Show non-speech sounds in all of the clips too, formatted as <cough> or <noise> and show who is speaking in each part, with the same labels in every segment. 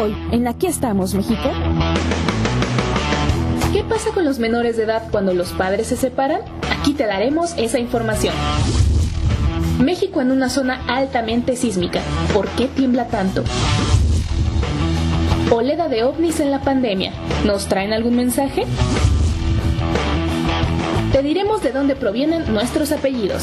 Speaker 1: Hoy, en Aquí estamos, México.
Speaker 2: ¿Qué pasa con los menores de edad cuando los padres se separan? Aquí te daremos esa información. México en una zona altamente sísmica. ¿Por qué tiembla tanto? Oleda de ovnis en la pandemia. ¿Nos traen algún mensaje? Te diremos de dónde provienen nuestros apellidos.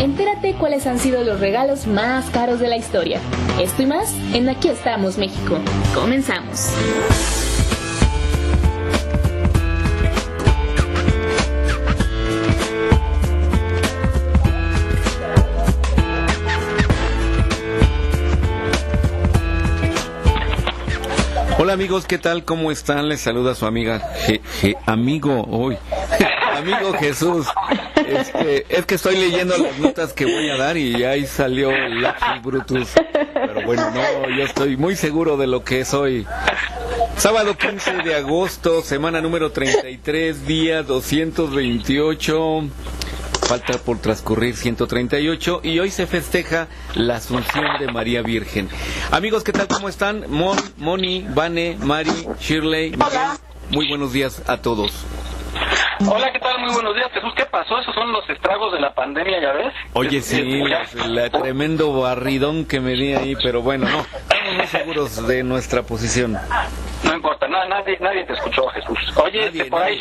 Speaker 2: Entérate cuáles han sido los regalos más caros de la historia. Esto y más en Aquí estamos, México. Comenzamos.
Speaker 3: Hola amigos, ¿qué tal? ¿Cómo están? Les saluda su amiga amigo hoy. <laughs> amigo Jesús. Es que estoy leyendo las notas que voy a dar y ahí salió Lapsus Brutus. Pero bueno, no, yo estoy muy seguro de lo que soy. Sábado 15 de agosto, semana número 33, día 228 falta por transcurrir 138 y hoy se festeja la Asunción de María Virgen. Amigos, ¿qué tal? ¿Cómo están? Mon, Moni, Vane, Mari, Shirley, muy buenos días a todos.
Speaker 4: Hola, ¿qué tal? Muy buenos días, Jesús. ¿Qué pasó? Esos son los estragos de la pandemia, ¿ya ves?
Speaker 3: Oye, sí, el tremendo barridón que me di ahí, pero bueno, no, estamos muy seguros de nuestra posición.
Speaker 4: No importa, nadie, nadie te escuchó, Jesús. Oye, este, por ahí,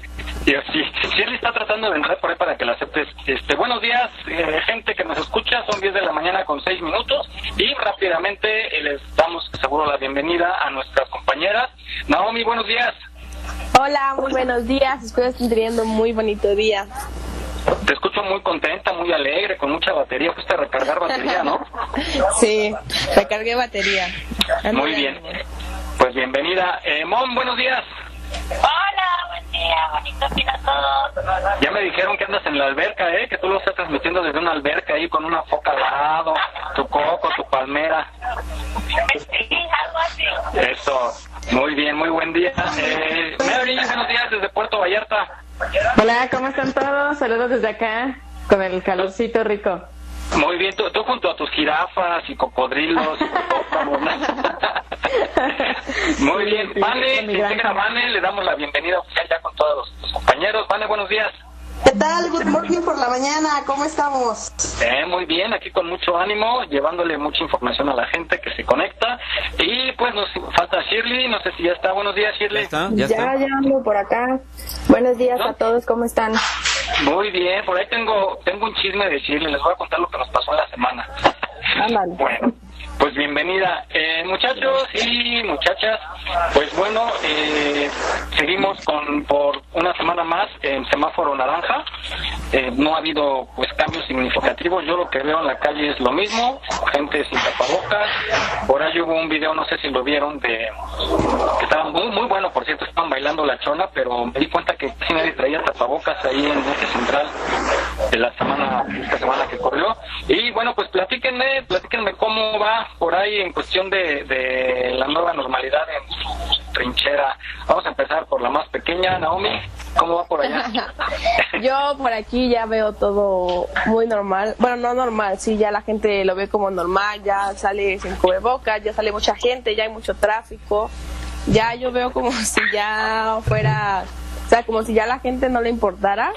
Speaker 4: <laughs> y así, Shirley está tratando de entrar por ahí para que la aceptes. Este, buenos días, eh, gente que nos escucha, son 10 de la mañana con 6 minutos y rápidamente eh, les damos seguro la bienvenida a nuestras compañeras. Naomi, buenos días.
Speaker 5: Hola, muy buenos días, espero estén teniendo muy bonito día.
Speaker 4: Te escucho muy contenta, muy alegre, con mucha batería. Fuiste a recargar batería, ¿no? <laughs>
Speaker 5: sí, recargué batería.
Speaker 4: muy bien. Pues bienvenida. Eh, Mon, buenos días.
Speaker 6: Hola, buen día, bonito día a todos.
Speaker 4: Ya me dijeron que andas en la alberca, ¿eh? Que tú lo estás transmitiendo desde una alberca ahí con una foca al lado, tu coco, tu palmera.
Speaker 6: Sí, algo así.
Speaker 4: Eso, muy bien, muy buen día. Eh, Mary, buenos días desde Puerto Vallarta.
Speaker 7: Hola, ¿cómo están todos? Saludos desde acá, con el calorcito rico.
Speaker 4: Muy bien, tú, junto a tus jirafas y cocodrilos y <laughs> <laughs> Muy bien, Vane, integra Vane, le damos la bienvenida oficial ya con todos los, compañeros. Vane, buenos días.
Speaker 8: ¿Qué tal? Good morning por la mañana, ¿cómo estamos?
Speaker 4: Eh, muy bien, aquí con mucho ánimo, llevándole mucha información a la gente que se conecta. Y pues nos falta Shirley, no sé si ya está. Buenos días, Shirley.
Speaker 5: ¿Ya, ya, ya ando por acá. Buenos días a todos, ¿cómo están?
Speaker 4: Muy bien, por ahí tengo tengo un chisme de Shirley, les voy a contar lo que nos pasó en la semana. <laughs> Bueno, pues bienvenida. Eh, muchachos y muchachas, pues bueno, eh, seguimos con por una semana más en semáforo naranja. Eh, no ha habido pues cambios significativos. Yo lo que veo en la calle es lo mismo, gente sin tapabocas. Por ahí hubo un video, no sé si lo vieron, de que estaba muy, muy bueno, por cierto, estaban bailando la chona, pero me di cuenta que casi nadie traía tapabocas ahí en este central de la semana, esta semana que corrió. Y bueno, pues platíquenme, platíquenme cómo va por ahí en cuestión de, de la nueva normalidad en trinchera? Vamos a empezar por la más pequeña, Naomi. ¿Cómo va por allá? <laughs>
Speaker 5: Yo por aquí ya veo todo muy normal. Bueno, no normal, sí, ya la gente lo ve como normal, ya sale sin cubrebocas, ya sale mucha gente, ya hay mucho tráfico. Ya yo veo como <laughs> si ya fuera, o sea, como si ya la gente no le importara.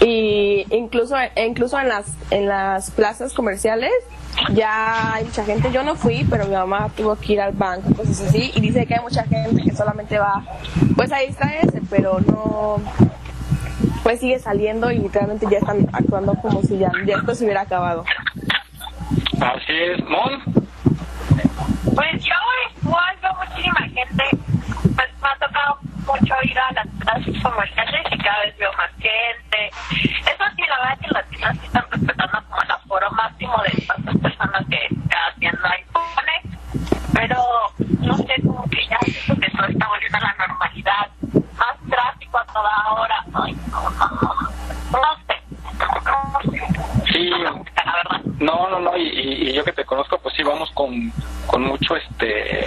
Speaker 5: Y incluso, incluso en las, en las plazas comerciales ya hay mucha gente. Yo no fui, pero mi mamá tuvo que ir al banco, cosas así, y dice que hay mucha gente que solamente va, pues a distraerse, pero no, pues sigue saliendo y literalmente ya están actuando como si ya, ya esto se hubiera acabado.
Speaker 4: Así es, Mon.
Speaker 6: Pues yo igual veo muchísima gente, pues me ha tocado mucho ir a las plazas comerciales y cada vez veo más gente. Eso sí, la verdad es que las tiendas están respetando como el aforo máximo de tantas personas que cada tienda impone, pero no sé, como que ya siento que todo está volviendo a la normalidad. Más tráfico a toda hora. Ay, no, no, no sé.
Speaker 4: Sí, la verdad. No, no, no, y, y, yo que te conozco, pues sí, vamos con, con mucho, este,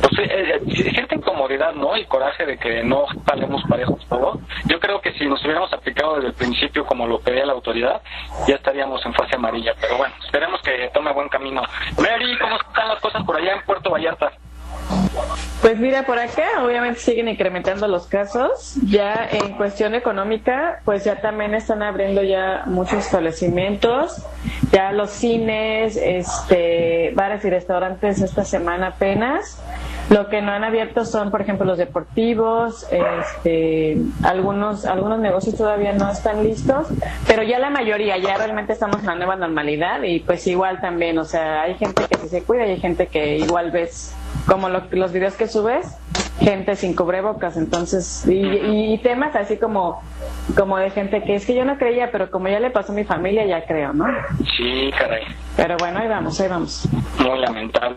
Speaker 4: pues eh, eh, cierta incomodidad, ¿no? Y coraje de que no salemos parejos todo. Yo creo que si nos hubiéramos aplicado desde el principio como lo pedía la autoridad, ya estaríamos en fase amarilla. Pero bueno, esperemos que tome buen camino. Mary, ¿cómo están las cosas por allá en Puerto Vallarta?
Speaker 7: Pues mira, por acá obviamente siguen incrementando los casos. Ya en cuestión económica, pues ya también están abriendo ya muchos establecimientos. Ya los cines, este, bares y restaurantes esta semana apenas. Lo que no han abierto son, por ejemplo, los deportivos, este, algunos, algunos negocios todavía no están listos, pero ya la mayoría, ya realmente estamos en la nueva normalidad y pues igual también, o sea, hay gente que sí se cuida y hay gente que igual ves como los videos que subes, gente sin cubrebocas, entonces, y, temas así como, como de gente que es que yo no creía, pero como ya le pasó a mi familia, ya creo, ¿no?
Speaker 4: Sí, caray.
Speaker 7: Pero bueno, ahí vamos, ahí vamos.
Speaker 4: Muy lamentable.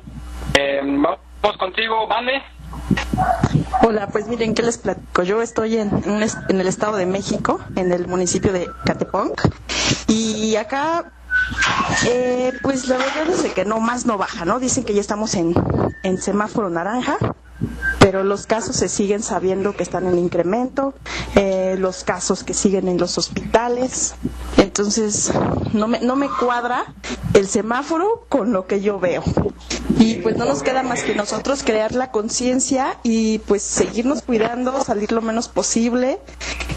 Speaker 4: Eh, vamos contigo, Vane.
Speaker 9: Hola, pues miren, ¿qué les platico? Yo estoy en, en el Estado de México, en el municipio de Cateponc, y acá eh, pues la verdad es que no más no baja, ¿no? Dicen que ya estamos en, en semáforo naranja, pero los casos se siguen sabiendo que están en incremento, eh, los casos que siguen en los hospitales, entonces no me, no me cuadra el semáforo con lo que yo veo. Y pues no nos queda más que nosotros crear la conciencia y pues seguirnos cuidando, salir lo menos posible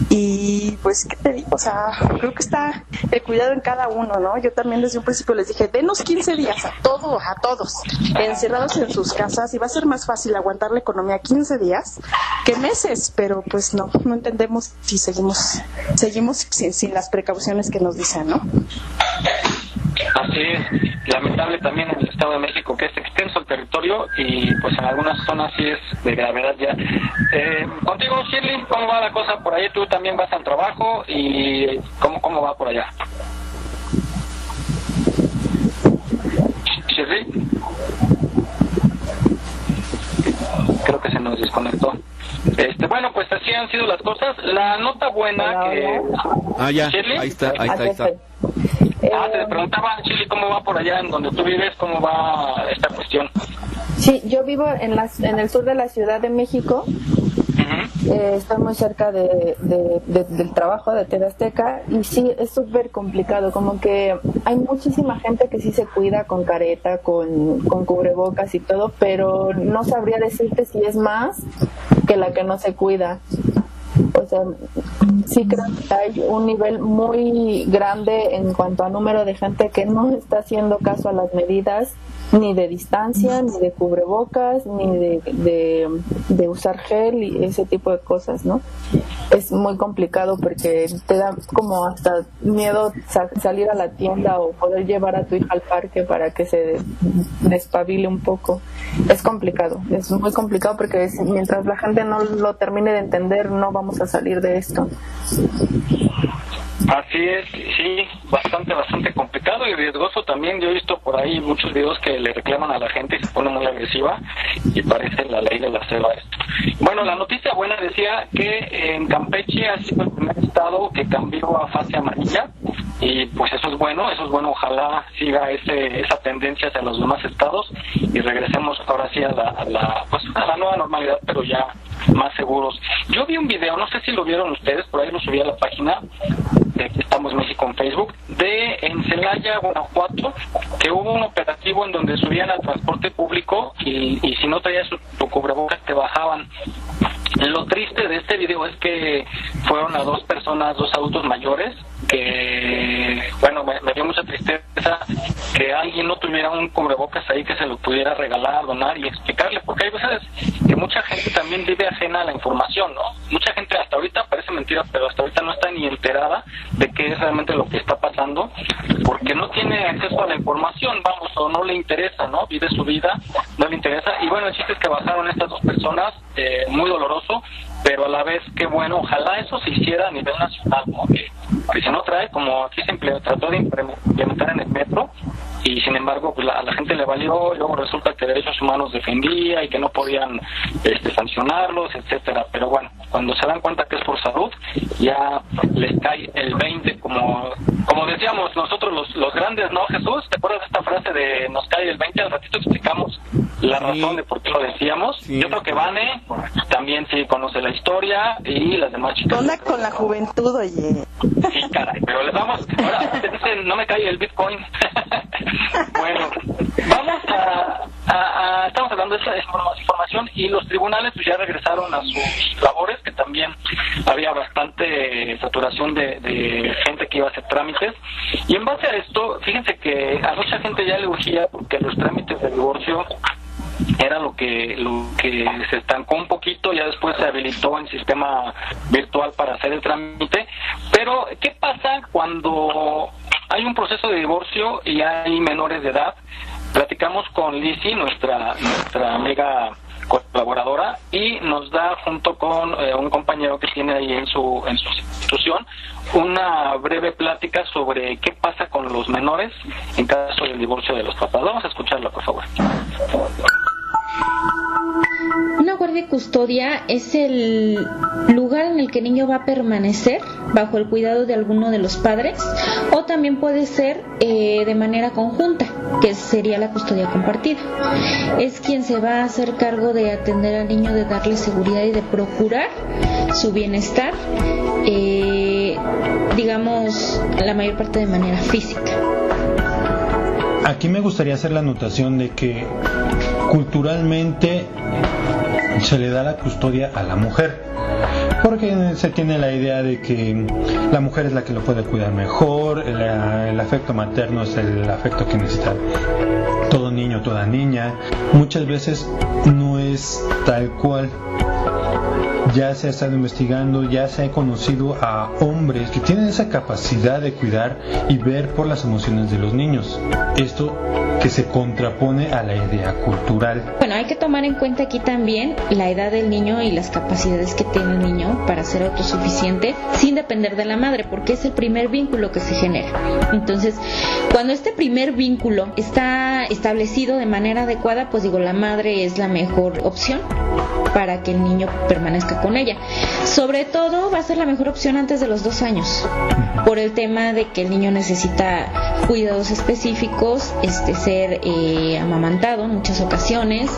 Speaker 9: y pues. O sea, creo que está el cuidado en cada uno, ¿no? Yo también desde un principio les dije, denos 15 días a todos, a todos, encerrados en sus casas y va a ser más fácil aguantar la economía 15 días que meses, pero pues no, no entendemos si seguimos, seguimos sin, sin las precauciones que nos dicen, ¿no?
Speaker 4: Así es, lamentable también en el Estado de México que es extenso el territorio y pues en algunas zonas sí es de gravedad ya. Eh, contigo, Shirley, ¿cómo va la cosa por ahí? Tú también vas al trabajo y ¿cómo, cómo va por allá? Shirley. Creo que se nos desconectó. Este, bueno, pues así han sido las cosas. La nota buena que...
Speaker 3: Ah, ya, ahí está, ahí está, ahí está.
Speaker 4: Ah, te preguntaba, Chile, ¿cómo va por allá en donde tú vives? ¿Cómo va esta cuestión?
Speaker 10: Sí, yo vivo en, las, en el sur de la Ciudad de México. Eh, estoy muy cerca de, del trabajo de TV Azteca y sí, es súper complicado, como que hay muchísima gente que sí se cuida con careta, con, con cubrebocas y todo, pero no sabría decirte si es más que la que no se cuida. O sea, sí creo que hay un nivel muy grande en cuanto a número de gente que no está haciendo caso a las medidas ni de distancia, ni de cubrebocas, ni de, de, usar gel y ese tipo de cosas, ¿no? Es muy complicado porque te da como hasta miedo salir a la tienda o poder llevar a tu hija al parque para que se despabile un poco. Es complicado, es muy complicado porque mientras la gente no lo termine de entender no vamos a salir de esto.
Speaker 4: Así es, sí, bastante, bastante complicado y riesgoso también. Yo he visto por ahí muchos videos que le reclaman a la gente y se pone muy agresiva y parece la ley de la selva esto. Bueno, la noticia buena decía que en Campeche ha sido el primer estado que cambió a fase amarilla y pues eso es bueno, eso es bueno, ojalá siga ese, esa tendencia hacia los demás estados y regresemos ahora sí la, a la, pues, a la nueva normalidad, pero ya más seguros. Yo vi un video, no sé si lo vieron ustedes, por ahí lo subí a la página de Estamos México en Facebook, de en Celaya, Guanajuato, que hubo un operativo en donde subían al transporte público y, y si no traías tu cubrebocas te bajaban. Lo triste de este video es que fueron a dos personas, dos adultos mayores, que, bueno, me, dio mucha tristeza que alguien no tuviera un cubrebocas ahí que se lo pudiera regalar, donar y explicarle, porque hay veces que mucha gente también vive ajena a la información, ¿no? Mucha gente hasta ahorita parece mentira, pero hasta ahorita no está ni enterada de qué es realmente lo que está pasando, porque no tiene acceso a la información, vamos, o no le interesa, ¿no? Vive su vida, no le interesa. Y bueno, el chiste es que bajaron estas dos personas, eh, muy doloroso, pero a la vez que bueno, ojalá eso se hiciera a nivel nacional, ¿no? Que, si no trae, como aquí se trató de implementar en el metro, y sin embargo pues a la gente le valió, luego resulta que derechos humanos defendía y que no podían este, sancionarlos, etcétera. Pero bueno, cuando se dan cuenta que es por salud, ya les cae el 20, como como decíamos nosotros los, los grandes, ¿no, Jesús? ¿Te acuerdas de esta frase de nos cae el 20? Al ratito explicamos la razón de por qué lo decíamos. Yo creo que Vane también sí conoce la historia y las demás chicas.
Speaker 9: Con la, con la juventud, oye.
Speaker 4: Sí, caray, pero les vamos, ahora te dicen, no me cae el Bitcoin. <laughs> bueno, vamos a, situación y los tribunales pues ya regresaron a sus labores, que también había bastante saturación de, de gente que iba a hacer trámites. Y en base a esto, fíjense que a mucha gente ya le urgía porque los trámites de divorcio era lo que lo que se estancó un poquito ya después se habilitó el sistema virtual para hacer el trámite pero qué pasa cuando hay un proceso de divorcio y hay menores de edad platicamos con Lizzie nuestra nuestra amiga colaboradora y nos da junto con eh, un compañero que tiene ahí en su en su institución una breve plática sobre qué pasa con los menores en caso del divorcio de los papás. Vamos a escucharlo, por favor.
Speaker 11: Una guardia y custodia es el lugar en el que el niño va a permanecer bajo el cuidado de alguno de los padres o también puede ser eh, de manera conjunta, que sería la custodia compartida. Es quien se va a hacer cargo de atender al niño, de darle seguridad y de procurar su bienestar, eh, digamos, la mayor parte de manera física.
Speaker 12: Aquí me gustaría hacer la anotación de que culturalmente se le da la custodia a la mujer. Porque se tiene la idea de que la mujer es la que lo puede cuidar mejor, el, el afecto materno es el afecto que necesita todo niño, toda niña. Muchas veces no es tal cual ya se ha estado investigando, ya se ha conocido a hombres que tienen esa capacidad de cuidar y ver por las emociones de los niños. Esto que se contrapone a la idea cultural.
Speaker 11: Bueno, hay que tomar en cuenta aquí también la edad del niño y las capacidades que tiene el niño para ser autosuficiente sin depender de la madre, porque es el primer vínculo que se genera. Entonces, cuando este primer vínculo está establecido de manera adecuada, pues digo, la madre es la mejor opción para que el niño permanezca con ella. Sobre todo va a ser la mejor opción antes de los dos años, por el tema de que el niño necesita cuidados específicos, este ser eh, amamantado en muchas ocasiones.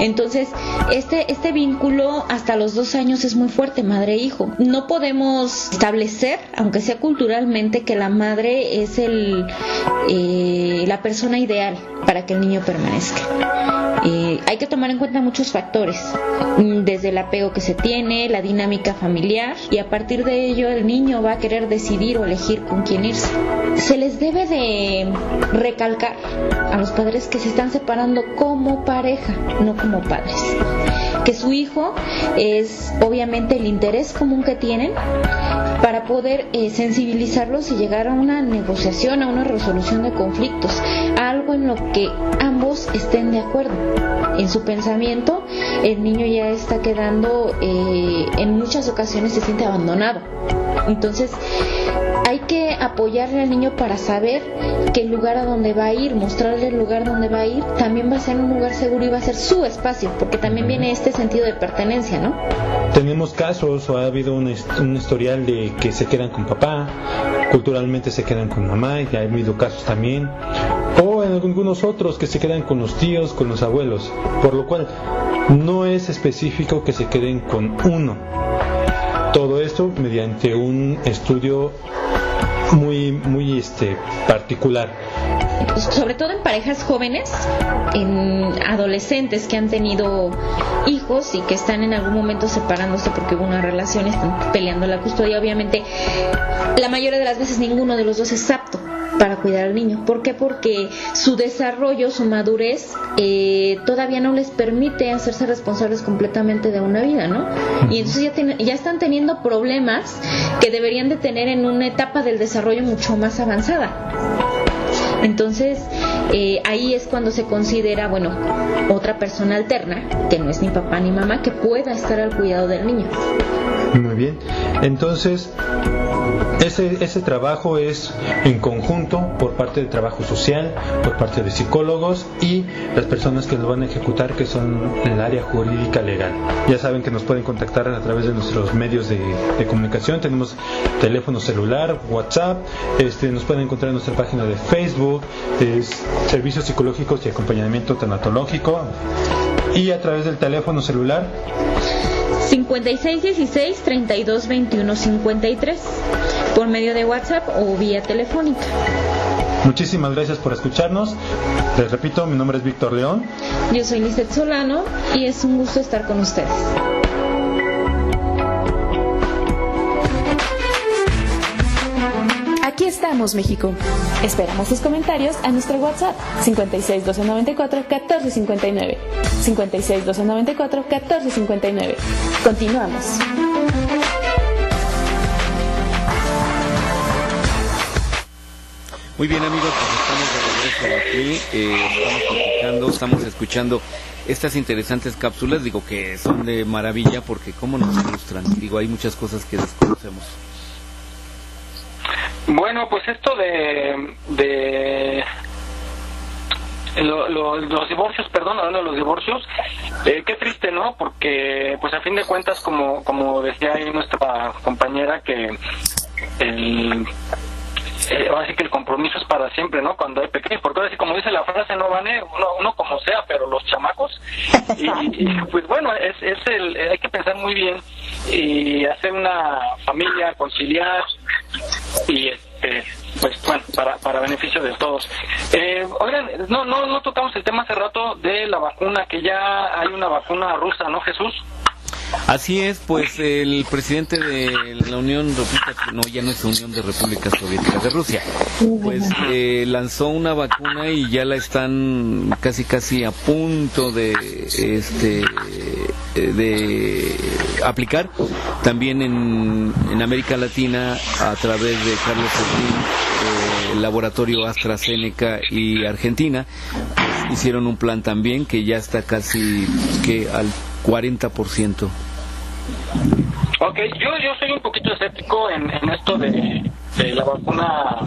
Speaker 11: Entonces, este, este vínculo hasta los dos años es muy fuerte, madre-hijo. E no podemos establecer, aunque sea culturalmente, que la madre es el, eh, la persona ideal para que el niño permanezca. Eh, hay que tomar en cuenta muchos factores, mm, desde el apego que se tiene, la dinámica familiar y a partir de ello el niño va a querer decidir o elegir con quién irse. Se les debe de recalcar a los padres que se están separando como pareja, no como padres. Que su hijo es obviamente el interés común que tienen para poder eh, sensibilizarlos y llegar a una negociación, a una resolución de conflictos, algo en lo que ambos estén de acuerdo. En su pensamiento, el niño ya está quedando, eh, en muchas ocasiones se siente abandonado. Entonces, hay que apoyarle al niño para saber que el lugar a donde va a ir, mostrarle el lugar donde va a ir, también va a ser un lugar seguro y va a ser su espacio, porque también viene este sentido de pertenencia, ¿no?
Speaker 12: Tenemos casos o ha habido un, un historial de que se quedan con papá, culturalmente se quedan con mamá, y ha habido casos también, o en algunos otros que se quedan con los tíos, con los abuelos, por lo cual no es específico que se queden con uno. Todo esto mediante un estudio muy, muy este, particular.
Speaker 11: Sobre todo en parejas jóvenes, en adolescentes que han tenido hijos y que están en algún momento separándose porque hubo una relación, están peleando la custodia. Obviamente, la mayoría de las veces ninguno de los dos es apto para cuidar al niño. ¿Por qué? Porque su desarrollo, su madurez, eh, todavía no les permite hacerse responsables completamente de una vida, ¿no? Y entonces ya, ya están teniendo problemas que deberían de tener en una etapa del desarrollo mucho más avanzada. Entonces, eh, ahí es cuando se considera, bueno, otra persona alterna, que no es ni papá ni mamá, que pueda estar al cuidado del niño.
Speaker 12: Muy bien. Entonces, ese, ese trabajo es en conjunto por parte del trabajo social, por parte de psicólogos y las personas que lo van a ejecutar, que son el área jurídica legal. Ya saben que nos pueden contactar a través de nuestros medios de, comunicación. Tenemos teléfono celular, WhatsApp, este, nos pueden encontrar en nuestra página de Facebook, es Servicios Psicológicos y Acompañamiento Tanatológico. Y a través del teléfono celular
Speaker 11: 5616 322153 por medio de WhatsApp o vía telefónica.
Speaker 12: Muchísimas gracias por escucharnos. Les repito, mi nombre es Víctor León.
Speaker 11: Yo soy Lizeth Solano y es un gusto estar con ustedes.
Speaker 2: Estamos, México. Esperamos sus comentarios a nuestro WhatsApp 56 294 1459. 56 294 1459. Continuamos.
Speaker 3: Muy bien amigos, pues estamos de regreso aquí, eh, estamos platicando, estamos escuchando estas interesantes cápsulas, digo que son de maravilla porque cómo nos ilustran, digo hay muchas cosas que desconocemos.
Speaker 4: Bueno, pues esto de, de los divorcios, perdón, hablando de los divorcios, eh, qué triste, ¿no? Porque, pues a fin de cuentas, como, como decía ahí nuestra compañera, que el eh, ahora sí que el compromiso es para siempre, ¿no? Cuando hay pequeños, porque ahora sí, como dice la frase, no van uno, uno como sea, pero los chamacos. <laughs> Y, pues bueno, es, es el, hay que pensar muy bien y hacer una familia, conciliar y este pues bueno, para, para beneficio de todos. Eh, oigan, no, no, no tocamos el tema hace rato de la vacuna, que ya hay una vacuna rusa, ¿no, Jesús?
Speaker 3: Así es, pues el presidente de la Unión no ya no es Unión de Repúblicas Soviéticas de Rusia, pues eh, lanzó una vacuna y ya la están casi casi a punto de este eh, de aplicar también en, en América Latina a través de Carlos eh, laboratorio AstraZeneca y Argentina. Pues, hicieron un plan también que ya está casi que al 40%.
Speaker 4: Ok, yo, yo soy un poquito escéptico en, en esto de, la vacuna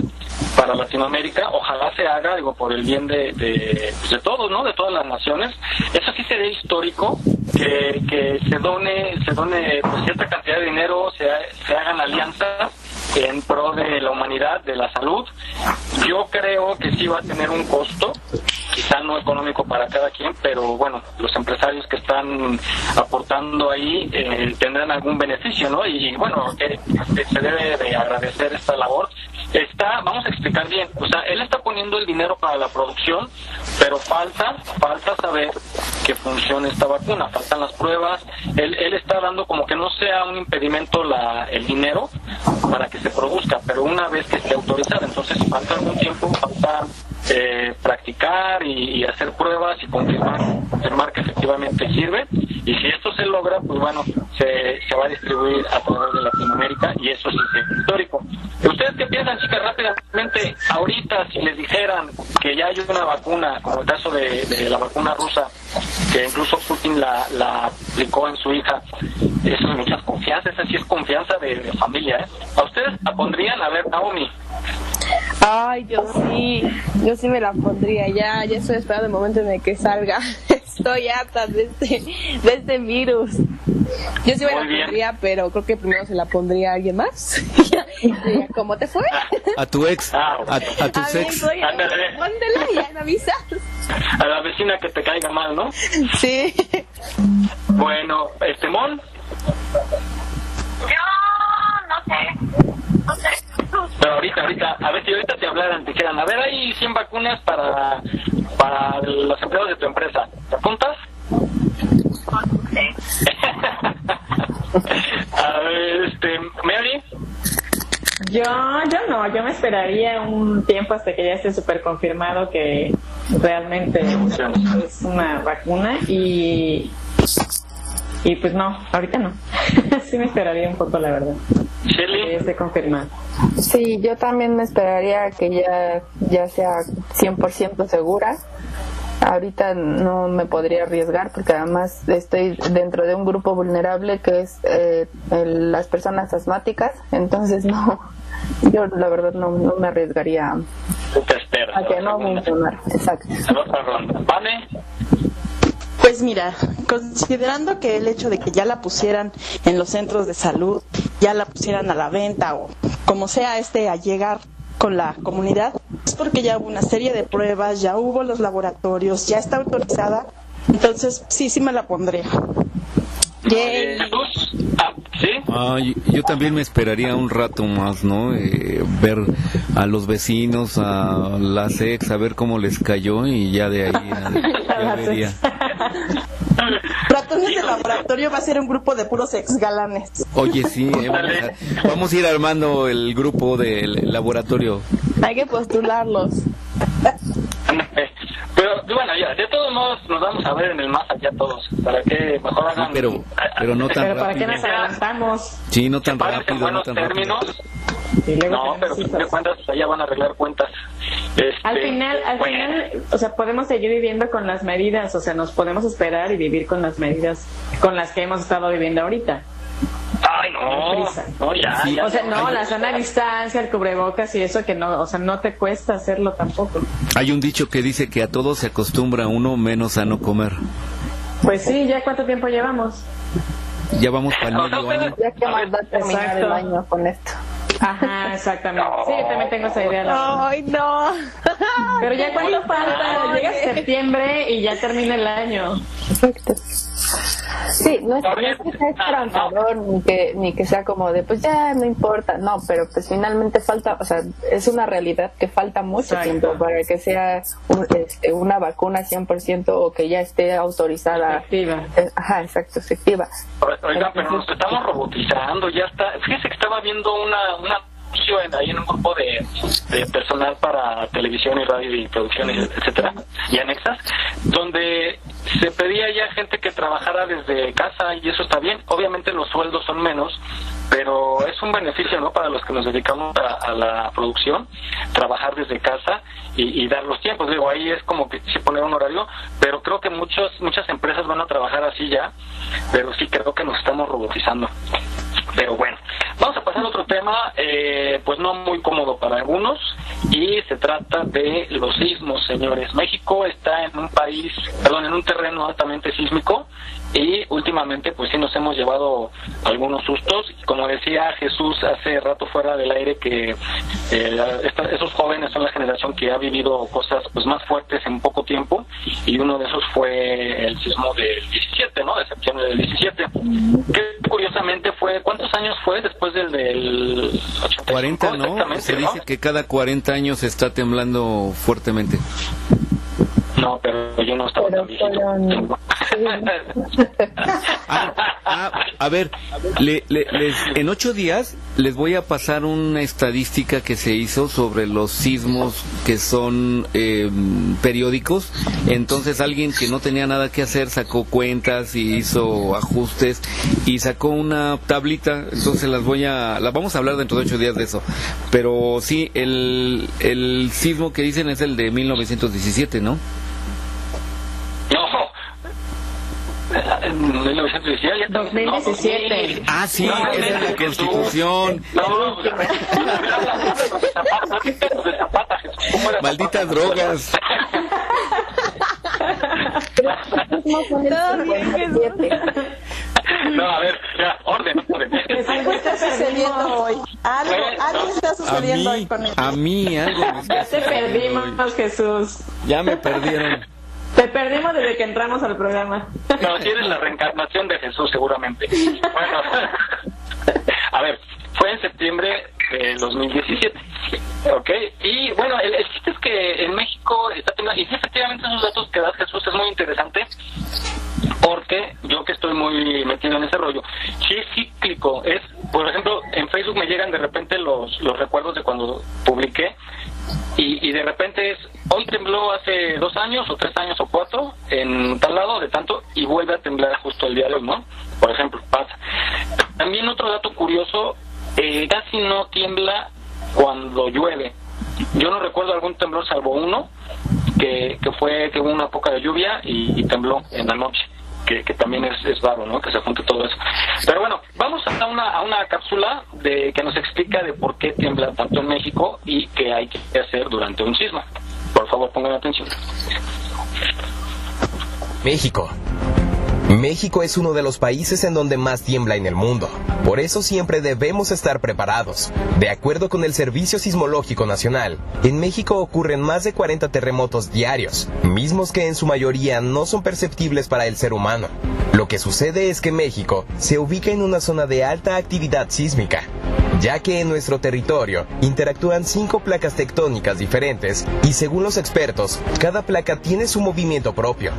Speaker 4: para Latinoamérica. Ojalá se haga, digo, por el bien de, de, de todos, ¿no? De todas las naciones. Eso sí sería histórico, que, que se done, se done pues, cierta cantidad de dinero, se, se hagan alianzas en pro de la humanidad, de la salud. Yo creo que sí va a tener un costo, quizá no económico para cada quien, pero bueno, los empresarios que están aportando ahí eh, tendrán algún beneficio, ¿no? Y bueno, se debe de agradecer esta labor. Está, vamos a explicar bien, o sea, él está poniendo el dinero para la producción, pero falta, falta saber que funcione esta vacuna, faltan las pruebas, él, él está dando como que no sea un impedimento la, el dinero para que se produzca, pero una vez que esté autorizada, entonces falta algún tiempo, falta eh, practicar y, hacer pruebas y confirmar, confirmar que efectivamente sirve. Y si esto se logra, pues bueno, se, se va a distribuir a través de Latinoamérica y eso sí es histórico. ¿Ustedes qué piensan, chicas, rápidamente? Ahorita, si les dijeran que ya hay una vacuna, como el caso de, la vacuna rusa, que incluso Putin la, la aplicó en su hija, eso es mucha confianza, esa sí es confianza de, familia. ¿eh? ¿A ustedes la pondrían? A ver, Naomi.
Speaker 5: Ay, yo sí, yo sí me la pondría, ya, ya estoy esperando el momento en el que salga. <laughs> Estoy harta de este, de este virus. Yo sí me la pondría, pero creo que primero se la pondría a alguien más. <laughs> ¿Cómo te fue?
Speaker 3: A tu ex, ah, a, a, tu ex.
Speaker 5: Póndela y ya me avisas.
Speaker 4: A la vecina que te caiga mal, ¿no?
Speaker 5: Sí.
Speaker 4: Bueno, este Mon.
Speaker 6: Yo no sé. No sé.
Speaker 4: Pero ahorita, ahorita, a ver si ahorita te hablaran, te dijeran, a ver, hay 100 vacunas para, para los empleados de tu empresa. ¿Te apuntas? <laughs> a ver, este, Mary.
Speaker 7: Yo, yo no, yo me esperaría un tiempo hasta que ya esté súper confirmado que realmente es una vacuna y, y pues no, ahorita no. <laughs> sí me esperaría un poco, la verdad.
Speaker 4: Shelly.
Speaker 7: Se confirma.
Speaker 10: Sí, yo también me esperaría que ya, ya sea 100% segura. Ahorita no me podría arriesgar porque además estoy dentro de un grupo vulnerable que es eh, las personas asmáticas, entonces no, <laughs> yo la verdad no, no me arriesgaría
Speaker 4: a
Speaker 10: que no funcionara. Exacto.
Speaker 4: ¿Vale?
Speaker 9: Pues mira, considerando que el hecho de que ya la pusieran en los centros de salud, ya la pusieran a la venta o como sea este a llegar con la comunidad, es porque ya hubo una serie de pruebas, ya hubo los laboratorios, ya está autorizada, entonces sí, sí me la pondría.
Speaker 4: Ah, ¿Sí?
Speaker 3: yo también me esperaría un rato más, ¿no? Eh, ver a los vecinos, a las ex, a ver cómo les cayó y ya de ahí ya vería. <laughs>
Speaker 9: Ratones de laboratorio va a ser un grupo de puros ex galanes.
Speaker 3: Oye, sí, eh, vamos, a, ir armando el grupo del laboratorio.
Speaker 10: Hay que postularlos.
Speaker 4: Bueno, ya, de todos modos nos vamos a ver en el más allá todos. ¿Para que mejor hagan?
Speaker 3: pero, pero no tan
Speaker 7: pero
Speaker 3: ¿Para
Speaker 7: qué nos adelantamos?
Speaker 3: Sí, no tan rápido, no tan
Speaker 4: términos? no, pero de cuentas allá van a arreglar cuentas. Este,
Speaker 7: al final, al final, o sea, podemos seguir viviendo con las medidas, o sea, nos podemos esperar y vivir con las medidas con las que hemos estado viviendo ahorita.
Speaker 4: No, no, ya,
Speaker 7: O sea, no, la sana distancia, el cubrebocas y eso que no, o sea, no te cuesta hacerlo tampoco.
Speaker 3: Hay un dicho que dice que a todo se acostumbra uno menos a no comer.
Speaker 7: Pues sí, ¿ya cuánto tiempo llevamos?
Speaker 3: Ya vamos para el medio año.
Speaker 10: Ya que más terminar el año con esto.
Speaker 7: Ajá, exactamente. Sí, yo también tengo esa idea.
Speaker 10: Ay, no.
Speaker 7: Pero ya cuánto falta, llega septiembre y ya termina el año.
Speaker 10: Perfecto. Sí, no es, que sea esperanzador ni que, ni que sea como de, pues ya no importa, no, pero pues finalmente falta, o sea, es una realidad que falta mucho tiempo para que sea este, una vacuna 100% o que ya esté autorizada.
Speaker 7: Efectiva.
Speaker 10: Eh, ajá, exacto, efectiva.
Speaker 4: Oiga, pero nos estamos robotizando, ya está. Fíjese que estaba viendo una, una ahí en un grupo de, de, personal para televisión y radio y producciones, etcétera, y anexas, donde se pedía ya gente que trabajara desde casa y eso está bien. Obviamente los sueldos son menos, pero es un beneficio, ¿no? Para los que nos dedicamos a, la producción, trabajar desde casa y, dar los tiempos. Digo, ahí es como que se pone un horario, pero creo que muchos, muchas empresas van a trabajar así ya, pero sí creo que nos estamos robotizando. Pero bueno, vamos a pasar a otro tema, eh, pues no muy cómodo para algunos, y se trata de los sismos, señores. México está en un país, perdón, en un terreno altamente sísmico y últimamente pues sí nos hemos llevado algunos sustos. Como decía Jesús hace rato fuera del aire que eh, esos jóvenes son la generación que ha vivido cosas pues más fuertes en poco tiempo y uno de esos fue el sismo del 17, ¿no? De septiembre del 17. Que curiosamente fue, ¿cuántos años fue después del del
Speaker 3: 40, ¿no? Se dice que cada 40 años está temblando fuertemente.
Speaker 4: No, pero yo no estaba tan <laughs>
Speaker 3: ah, ah, a ver, le, les, en ocho días les voy a pasar una estadística que se hizo sobre los sismos que son eh, periódicos. Entonces alguien que no tenía nada que hacer sacó cuentas y hizo ajustes y sacó una tablita. Entonces las voy a, las vamos a hablar dentro de ocho días de eso. Pero sí, el, el sismo que dicen es el de 1917, ¿no?
Speaker 4: No.
Speaker 7: 2017.
Speaker 3: Ah, sí, es la Constitución. Malditas drogas.
Speaker 4: No, a ver, ya, orden, orden.
Speaker 9: ¿Qué está sucediendo hoy? Algo, algo está sucediendo hoy con él.
Speaker 3: A mí, algo.
Speaker 7: Ya te perdimos, Jesús.
Speaker 3: Ya me perdieron.
Speaker 7: Te perdimos desde que entramos al programa.
Speaker 4: No, tienes la reencarnación de Jesús, seguramente. Bueno, <laughs> a ver, fue en septiembre de 2017. ¿Ok? Y bueno, el, chiste es que en México está teniendo, y efectivamente esos datos que das Jesús es muy interesante porque yo que estoy muy metido en ese rollo, sí es cíclico, es, por ejemplo, en Facebook me llegan de repente los, los recuerdos de cuando publiqué y, y de repente es, hoy tembló hace dos años o tres años o cuatro en tal lado de tanto y vuelve a temblar justo el día de hoy, ¿no? Por ejemplo, pasa. También otro dato curioso, eh, casi no tiembla cuando llueve. Yo no recuerdo algún temblor salvo uno, que, que fue que hubo una poca de lluvia y tembló en la noche que, también es, es raro, ¿no? Que se junte todo eso. Pero bueno, vamos a una, a una cápsula de que nos explica de por qué tiembla tanto en México y qué hay que hacer durante un sismo. Por favor, pongan atención.
Speaker 13: México. México es uno de los países en donde más tiembla en el mundo. Por eso siempre debemos estar preparados. De acuerdo con el Servicio Sismológico Nacional, en México ocurren más de 40 terremotos diarios, mismos que en su mayoría no son perceptibles para el ser humano. Lo que sucede es que México se ubica en una zona de alta actividad sísmica, ya que en nuestro territorio interactúan cinco placas tectónicas diferentes y según los expertos, cada placa tiene su movimiento propio.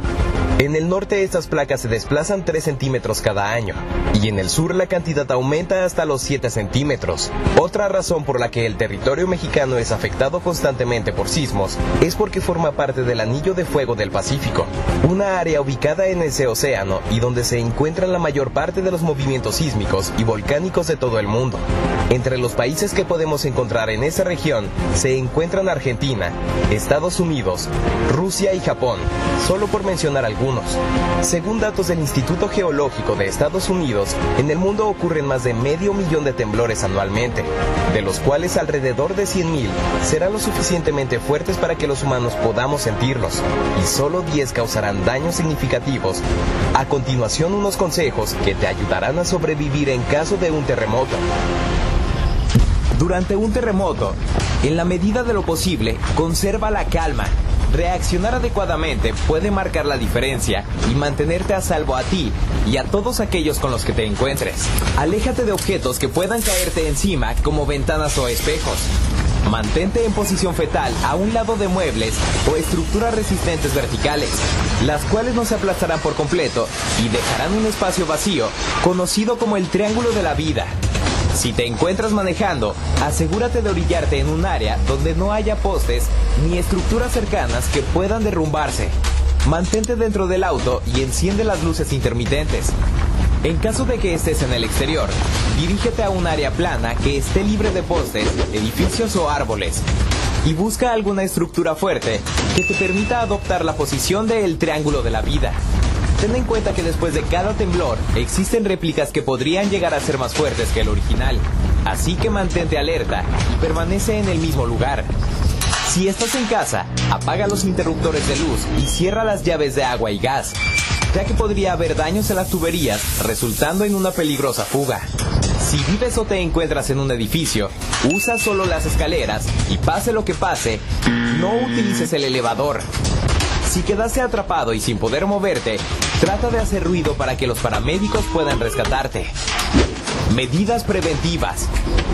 Speaker 13: En el norte estas placas se desplazan 3 centímetros cada año y en el sur la cantidad aumenta hasta los 7 centímetros. Otra razón por la que el territorio mexicano es afectado constantemente por sismos es porque forma parte del anillo de fuego del Pacífico, una área ubicada en ese océano y donde se encuentran la mayor parte de los movimientos sísmicos y volcánicos de todo el mundo. Entre los países que podemos encontrar en esa región se encuentran Argentina, Estados Unidos, Rusia y Japón, solo por mencionar algunos. Según datos del Instituto Geológico de Estados Unidos, en el mundo ocurren más de medio millón de temblores anualmente, de los cuales alrededor de 100.000 serán lo suficientemente fuertes para que los humanos podamos sentirlos, y solo 10 causarán daños significativos. A continuación unos consejos que te ayudarán a sobrevivir en caso de un terremoto. Durante un terremoto, en la medida de lo posible, conserva la calma Reaccionar adecuadamente puede marcar la diferencia y mantenerte a salvo a ti y a todos aquellos con los que te encuentres. Aléjate de objetos que puedan caerte encima como ventanas o espejos. Mantente en posición fetal a un lado de muebles o estructuras resistentes verticales, las cuales no se aplastarán por completo y dejarán un espacio vacío conocido como el triángulo de la vida. Si te encuentras manejando, asegúrate de orillarte en un área donde no haya postes ni estructuras cercanas que puedan derrumbarse. Mantente dentro del auto y enciende las luces intermitentes. En caso de que estés en el exterior, dirígete a un área plana que esté libre de postes, edificios o árboles. Y busca alguna estructura fuerte que te permita adoptar la posición del triángulo de la vida. Ten en cuenta que después de cada temblor existen réplicas que podrían llegar a ser más fuertes que el original. Así que mantente alerta y permanece en el mismo lugar. Si estás en casa, apaga los interruptores de luz y cierra las llaves de agua y gas, ya que podría haber daños en las tuberías, resultando en una peligrosa fuga. Si vives o te encuentras en un edificio, usa solo las escaleras y pase lo que pase, no utilices el elevador. Si quedaste atrapado y sin poder moverte, trata de hacer ruido para que los paramédicos puedan rescatarte. Medidas preventivas.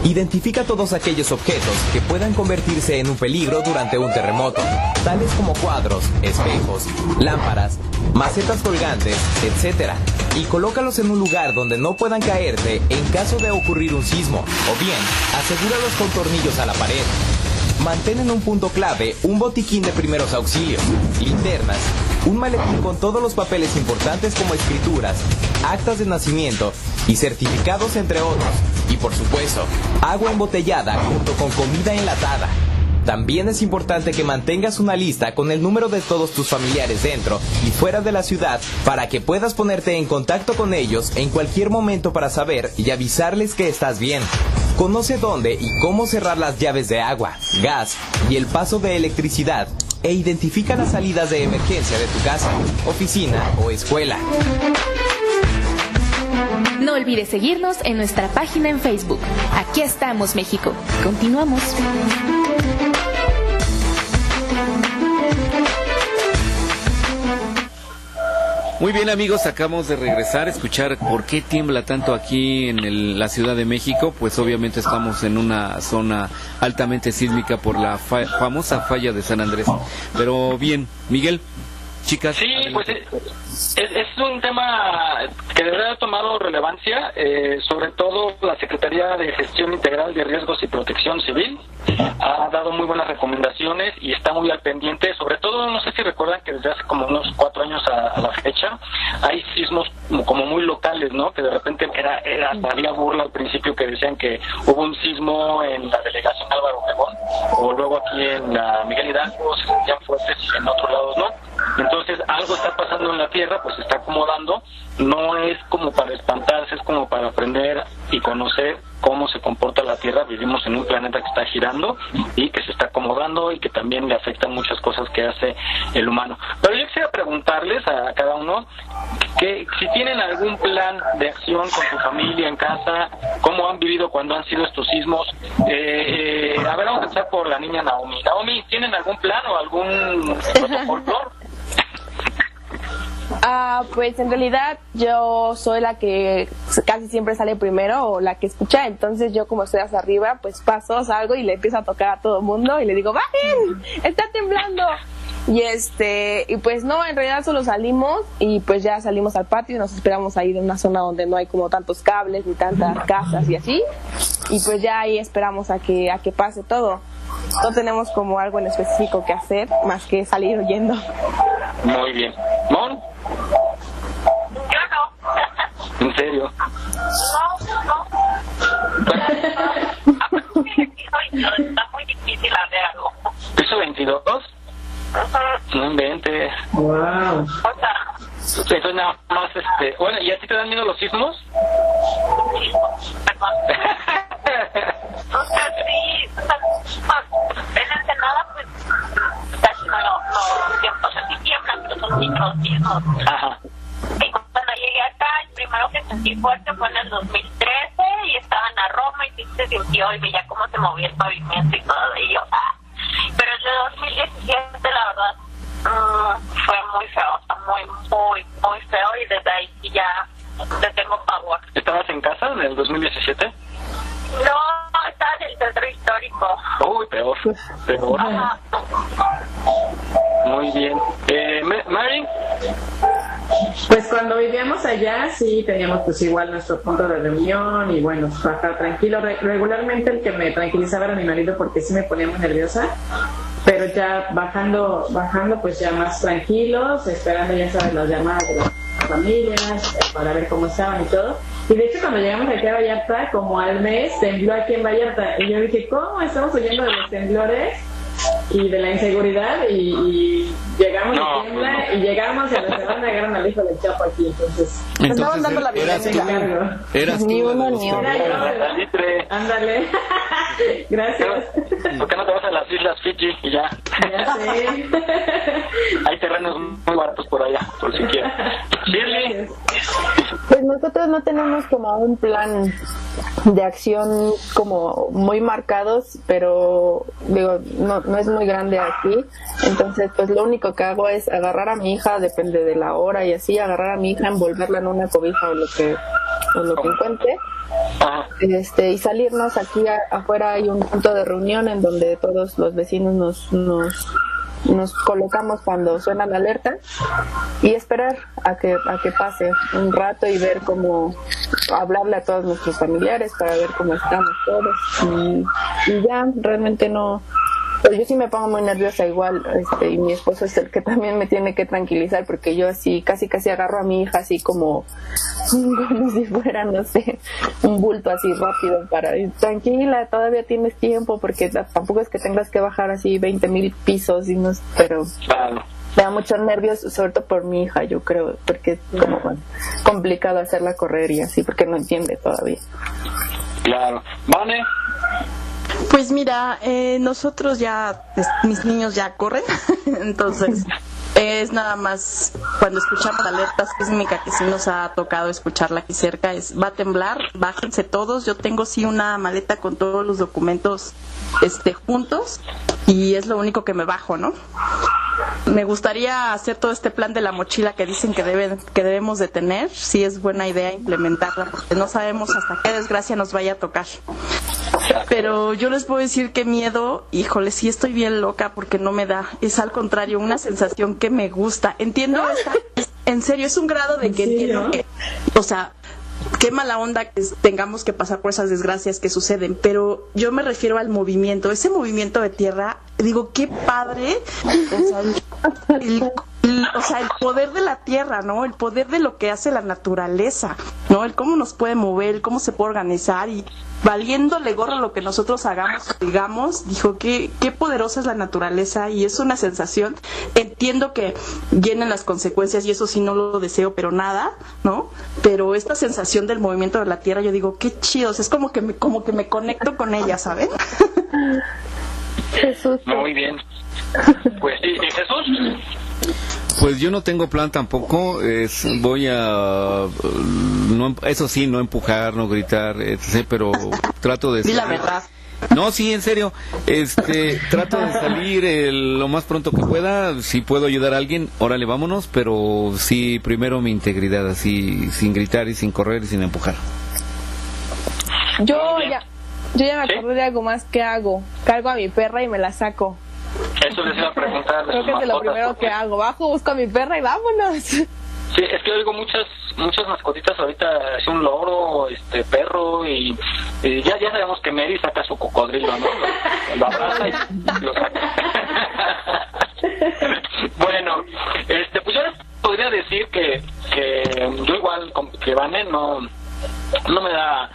Speaker 13: Identifica todos aquellos objetos que puedan convertirse en un peligro durante un terremoto, tales como cuadros, espejos, lámparas, macetas colgantes, etc. Y colócalos en un lugar donde no puedan caerte en caso de ocurrir un sismo, o bien, asegúralos con tornillos a la pared. Mantén en un punto clave un botiquín de primeros auxilios, linternas, un maletín con todos los papeles importantes como escrituras, actas de nacimiento y certificados entre otros. Y por supuesto, agua embotellada junto con comida enlatada. También es importante que mantengas una lista con el número de todos tus familiares dentro y fuera de la ciudad para que puedas ponerte en contacto con ellos en cualquier momento para saber y avisarles que estás bien. Conoce dónde y cómo cerrar las llaves de agua, gas y el paso de electricidad e identifica las salidas de emergencia de tu casa, oficina o escuela.
Speaker 2: No olvides seguirnos en nuestra página en Facebook. Aquí estamos, México. Continuamos.
Speaker 3: Muy bien amigos, acabamos de regresar a escuchar por qué tiembla tanto aquí en la Ciudad de México. Pues obviamente estamos en una zona altamente sísmica por la famosa falla de San Andrés. Pero bien, Miguel, chicas.
Speaker 4: Sí, pues es, un tema que de verdad ha tomado relevancia, eh, sobre todo la Secretaría de Gestión Integral de Riesgos y Protección Civil ha dado muy buenas recomendaciones y está muy al pendiente, sobre todo, no sé si recuerdan que desde hace como unos cuatro años a, la fecha hay sismos como muy locales, ¿no? Que de repente era, era había burla al principio que decían que hubo un sismo en la delegación Álvaro Obregón o luego aquí en la Miguel Hidalgo se sentían fuertes y en otros lados no. Entonces algo está pasando en la Tierra, pues se está acomodando, no es como para espantarse, es como para aprender y conocer cómo se comporta la Tierra vivimos en un planeta que está girando y que se está acomodando y que también le afectan muchas cosas que hace el humano. Pero yo quisiera preguntarles a cada uno que si tienen algún plan de acción con su familia en casa, cómo han vivido cuando han sido estos sismos. Eh, a ver, vamos a empezar por la niña Naomi. Naomi, ¿tienen algún plan o algún <laughs> protocolo?
Speaker 5: Ah, pues en realidad yo soy la que casi siempre sale primero o la que escucha, entonces yo como estoy hacia arriba, pues paso, salgo y le empiezo a tocar a todo el mundo y le digo, bajen, está temblando. Y este, y pues no, en realidad solo salimos y pues ya salimos al patio y nos esperamos ahí en una zona donde no hay como tantos cables ni tantas casas y así. Y pues ya ahí esperamos a que, a que pase todo. No tenemos como algo en específico que hacer más que salir huyendo.
Speaker 4: Muy bien. ¿Mon? ¿En serio?
Speaker 6: Está muy difícil hacer algo.
Speaker 4: ¿Piso 22? No inventes.
Speaker 7: Wow.
Speaker 4: Entonces nada más, este... Bueno, ¿y a ti te dan miedo los sismos?
Speaker 6: Sí, en pues, no, no, son microsismos.
Speaker 4: Ajá.
Speaker 6: Primero que sentí fuerte fue en el 2013 y estaba en la Roma y sí se sintió y veía cómo se movía el pavimento y todo, y yo, ah. Pero el de 2017, la verdad, mm, fue muy feo, muy, muy, muy feo y desde ahí sí ya le tengo pavor.
Speaker 4: ¿Estabas en casa en el 2017?
Speaker 6: No, estaba en el centro histórico.
Speaker 4: Uy, peor, peor.
Speaker 6: Ajá.
Speaker 4: Muy bien. Eh, Ma- Mary,
Speaker 7: Pues cuando vivíamos allá sí teníamos pues igual nuestro punto de reunión y bueno, bajar tranquilo. Re- regularmente el que me tranquilizaba era mi marido porque sí me ponía muy nerviosa, pero ya bajando, bajando pues ya más tranquilos, esperando ya sabes las llamadas de las familias eh, para ver cómo estaban y todo. Y de hecho cuando llegamos aquí a Vallarta, como al mes, tembló aquí en Vallarta y yo dije, ¿cómo estamos huyendo de los temblores? Y de la inseguridad y, y llegamos
Speaker 4: No,
Speaker 7: a tiembla
Speaker 4: pues no.
Speaker 7: y llegamos y a la semana agarran al hijo del Chapo aquí entonces
Speaker 3: Entonces,
Speaker 7: dando la
Speaker 3: eras tú,
Speaker 7: bienvenida.
Speaker 3: eras tú
Speaker 10: Ni uno ni.
Speaker 4: Salitre.
Speaker 7: ándale <laughs> gracias
Speaker 4: ¿Por qué no te vas a las islas Fiji y ya?
Speaker 7: ya sé <laughs>
Speaker 4: Hay terrenos muy baratos por allá, por si quieres. Shirley,
Speaker 10: Pues nosotros no tenemos como un plan de acción como muy marcados, pero digo, no, no es muy grande aquí. Entonces, pues lo único que hago es agarrar a mi hija, depende de la hora y así, agarrar a mi hija, envolverla en una cobija o lo que, o lo que encuentre. Este, y salirnos aquí a- afuera hay un punto de reunión en donde todos los vecinos nos, nos, nos colocamos cuando suena la alerta y esperar a que, a que pase un rato y ver cómo hablarle a todos nuestros familiares para ver cómo estamos todos y ya realmente no pero yo sí me pongo muy nerviosa igual este, y mi esposo es el que también me tiene que tranquilizar porque yo así casi casi agarro a mi hija así como <laughs> como si fuera no sé un bulto así rápido para tranquila todavía tienes tiempo porque ta- tampoco es que tengas que bajar así 20 mil pisos y no pero me da muchos nervios sobre todo por mi hija yo creo porque es como bueno, complicado hacerla correr y así porque no entiende todavía.
Speaker 4: Claro. Vane,
Speaker 9: Pues mira, eh, nosotros ya, mis niños ya corren, <laughs> entonces es nada más cuando escuchamos alertas sísmicas que sí nos ha tocado escucharla aquí cerca, es va a temblar, bájense todos, yo tengo sí una maleta con todos los documentos este juntos y es lo único que me bajo, ¿no? Me gustaría hacer todo este plan de la mochila que dicen que deben que debemos de tener, sí es buena idea implementarla porque no sabemos hasta qué desgracia nos vaya a tocar. Pero yo les puedo decir que miedo, híjole, sí estoy bien loca porque no me da. Es al contrario, una sensación que me gusta. Entiendo esta, es- en serio, es un grado de que entiendo que, o sea, qué mala onda que tengamos que pasar por esas desgracias que suceden, pero yo me refiero al movimiento, ese movimiento de tierra, digo, qué padre, o sea, el- o sea, el poder de la tierra, ¿no? El poder de lo que hace la naturaleza. ¿no? El cómo nos puede mover, el cómo se puede organizar y valiéndole gorro lo que nosotros hagamos, digamos, dijo que qué poderosa es la naturaleza y es una sensación. Entiendo que vienen las consecuencias y eso sí no lo deseo, pero nada, ¿no? Pero esta sensación del movimiento de la tierra, yo digo, qué chidos, es como que me, como que me conecto con ella, ¿saben? <laughs>
Speaker 5: Jesús.
Speaker 4: Muy bien. Pues sí, ¿y Jesús?
Speaker 3: Pues yo no tengo plan tampoco, es, voy a, no, eso sí, no empujar, no gritar, etc., pero trato de...
Speaker 9: Di la verdad.
Speaker 3: No, sí, en serio. Este, trato de salir eh, lo más pronto que pueda. Si puedo ayudar a alguien, órale, vámonos. Pero sí, primero mi integridad, así, sin gritar y sin correr y sin empujar.
Speaker 5: Yo ya, yo ya me acordé de algo más que hago. Cargo a mi perra y me la saco.
Speaker 4: Eso les iba a preguntar.
Speaker 5: Creo que es lo primero que hago. Bajo, busco a mi perra y vámonos.
Speaker 4: Sí, es que oigo muchas muchas mascotitas ahorita, es un loro, este perro y, y ya ya sabemos que Mary saca su cocodrilo, ¿no? Lo, lo abraza y lo saca. <laughs> bueno, este pues yo les podría decir que, que yo igual que Vane no no me da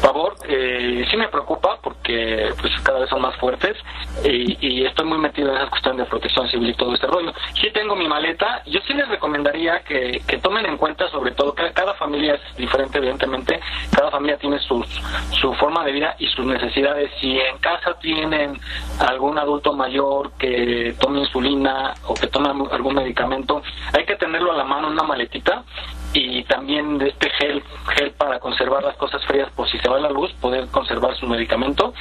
Speaker 4: favor, eh, sí me preocupa porque pues cada vez son más fuertes y, y estoy muy metido en esa cuestión de protección civil y todo este rollo. Sí tengo mi maleta, yo sí les recomendaría que, que tomen en cuenta sobre todo cada familia es diferente evidentemente, cada familia tiene sus, su forma de vida y sus necesidades. Si en casa tienen algún adulto mayor que tome insulina o que tome algún medicamento, hay que tenerlo a la mano una maletita y también de este gel, gel para conservar las cosas frías por si se va la luz, poder conservar su medicamento.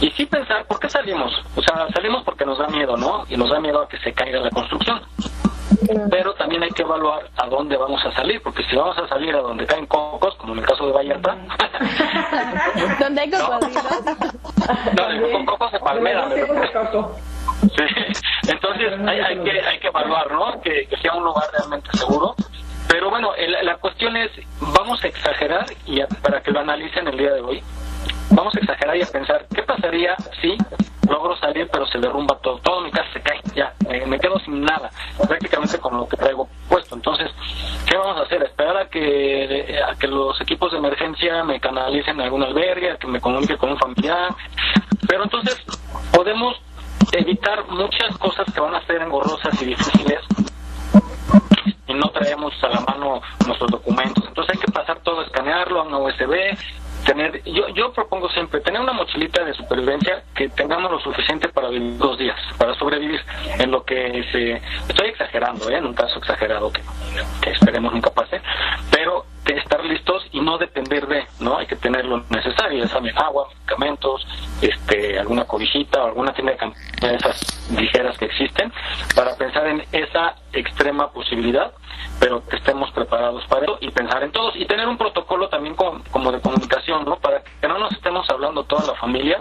Speaker 4: Y sí pensar, ¿por qué salimos? O sea, salimos porque nos da miedo, ¿no? Y nos da miedo a que se caiga la construcción. Pero también hay que evaluar a dónde vamos a salir, porque si vamos a salir a donde caen cocos, como en el caso de Vallarta, <laughs>
Speaker 5: ¿Dónde hay cocodrilos? <laughs>
Speaker 4: no, con cocos de palmera, me refiero. Sí. Entonces hay, hay que hay que evaluar, ¿no? Que, que sea un lugar realmente seguro. Pero bueno, el- la cuestión es, vamos a exagerar y a- para que lo analicen el día de hoy, vamos a exagerar y a pensar, ¿qué pasaría si logro salir pero se derrumba todo? Todo mi casa se cae, ya, me, quedo sin nada, prácticamente con lo que traigo puesto. Entonces, ¿qué vamos a hacer? Esperar a que, a que los equipos de emergencia me canalicen a algún albergue, a que me comunique con un familiar. Pero entonces, podemos evitar muchas cosas que van a ser engorrosas y difíciles y no traemos a la mano nuestros documentos. Entonces hay que pasar todo, escanearlo a una USB, tener, yo, yo propongo siempre tener una mochilita de supervivencia que tengamos lo suficiente para vivir dos días, para sobrevivir en lo que se, estoy exagerando, ¿eh? en un caso exagerado que, que esperemos nunca pase, pero de estar listos no depender de, ¿no? Hay que tener lo necesario, ya saben, agua, medicamentos, este, alguna cobijita o alguna tienda de campaña de esas ligeras que existen, para pensar en esa extrema posibilidad, pero que estemos preparados para eso y pensar en todos y tener un protocolo también como, como de comunicación, ¿no? Para que no nos estemos hablando toda la familia,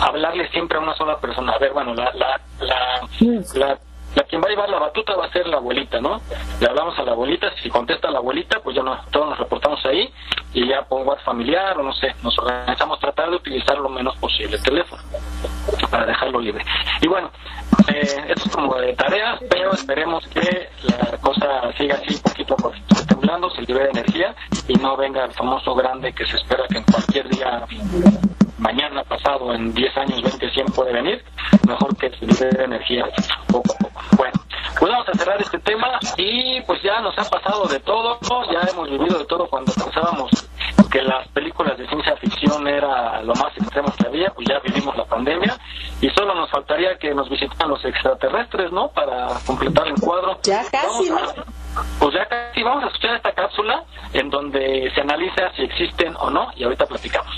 Speaker 4: hablarle siempre a una sola persona. A ver, bueno, la, la, la, la la quien va a llevar la batuta va a ser la abuelita, ¿no? Le hablamos a la abuelita, si contesta la abuelita, pues ya no, todos nos reportamos ahí y ya por WhatsApp familiar o no sé, nos organizamos tratar de utilizar lo menos posible el teléfono para dejarlo libre. Y bueno, eh, esto es como de tareas, pero esperemos que la cosa siga así poquito a poquito temblando, se libere energía y no venga el famoso grande que se espera que en cualquier día mañana, pasado, en 10 años, 20, 100 puede venir, mejor que se libere energía poco a poco. Bueno, pues vamos a cerrar este tema y pues ya nos ha pasado de todo, ya hemos vivido de todo cuando pensábamos que las películas de ciencia ficción era lo más extremo que había, pues ya vivimos la pandemia y solo nos faltaría que nos visitaran los extraterrestres, ¿no? Para completar el cuadro.
Speaker 8: Ya casi,
Speaker 4: Vamos a- Pues ya casi vamos a escuchar esta cápsula en donde se analiza si existen o no y ahorita platicamos.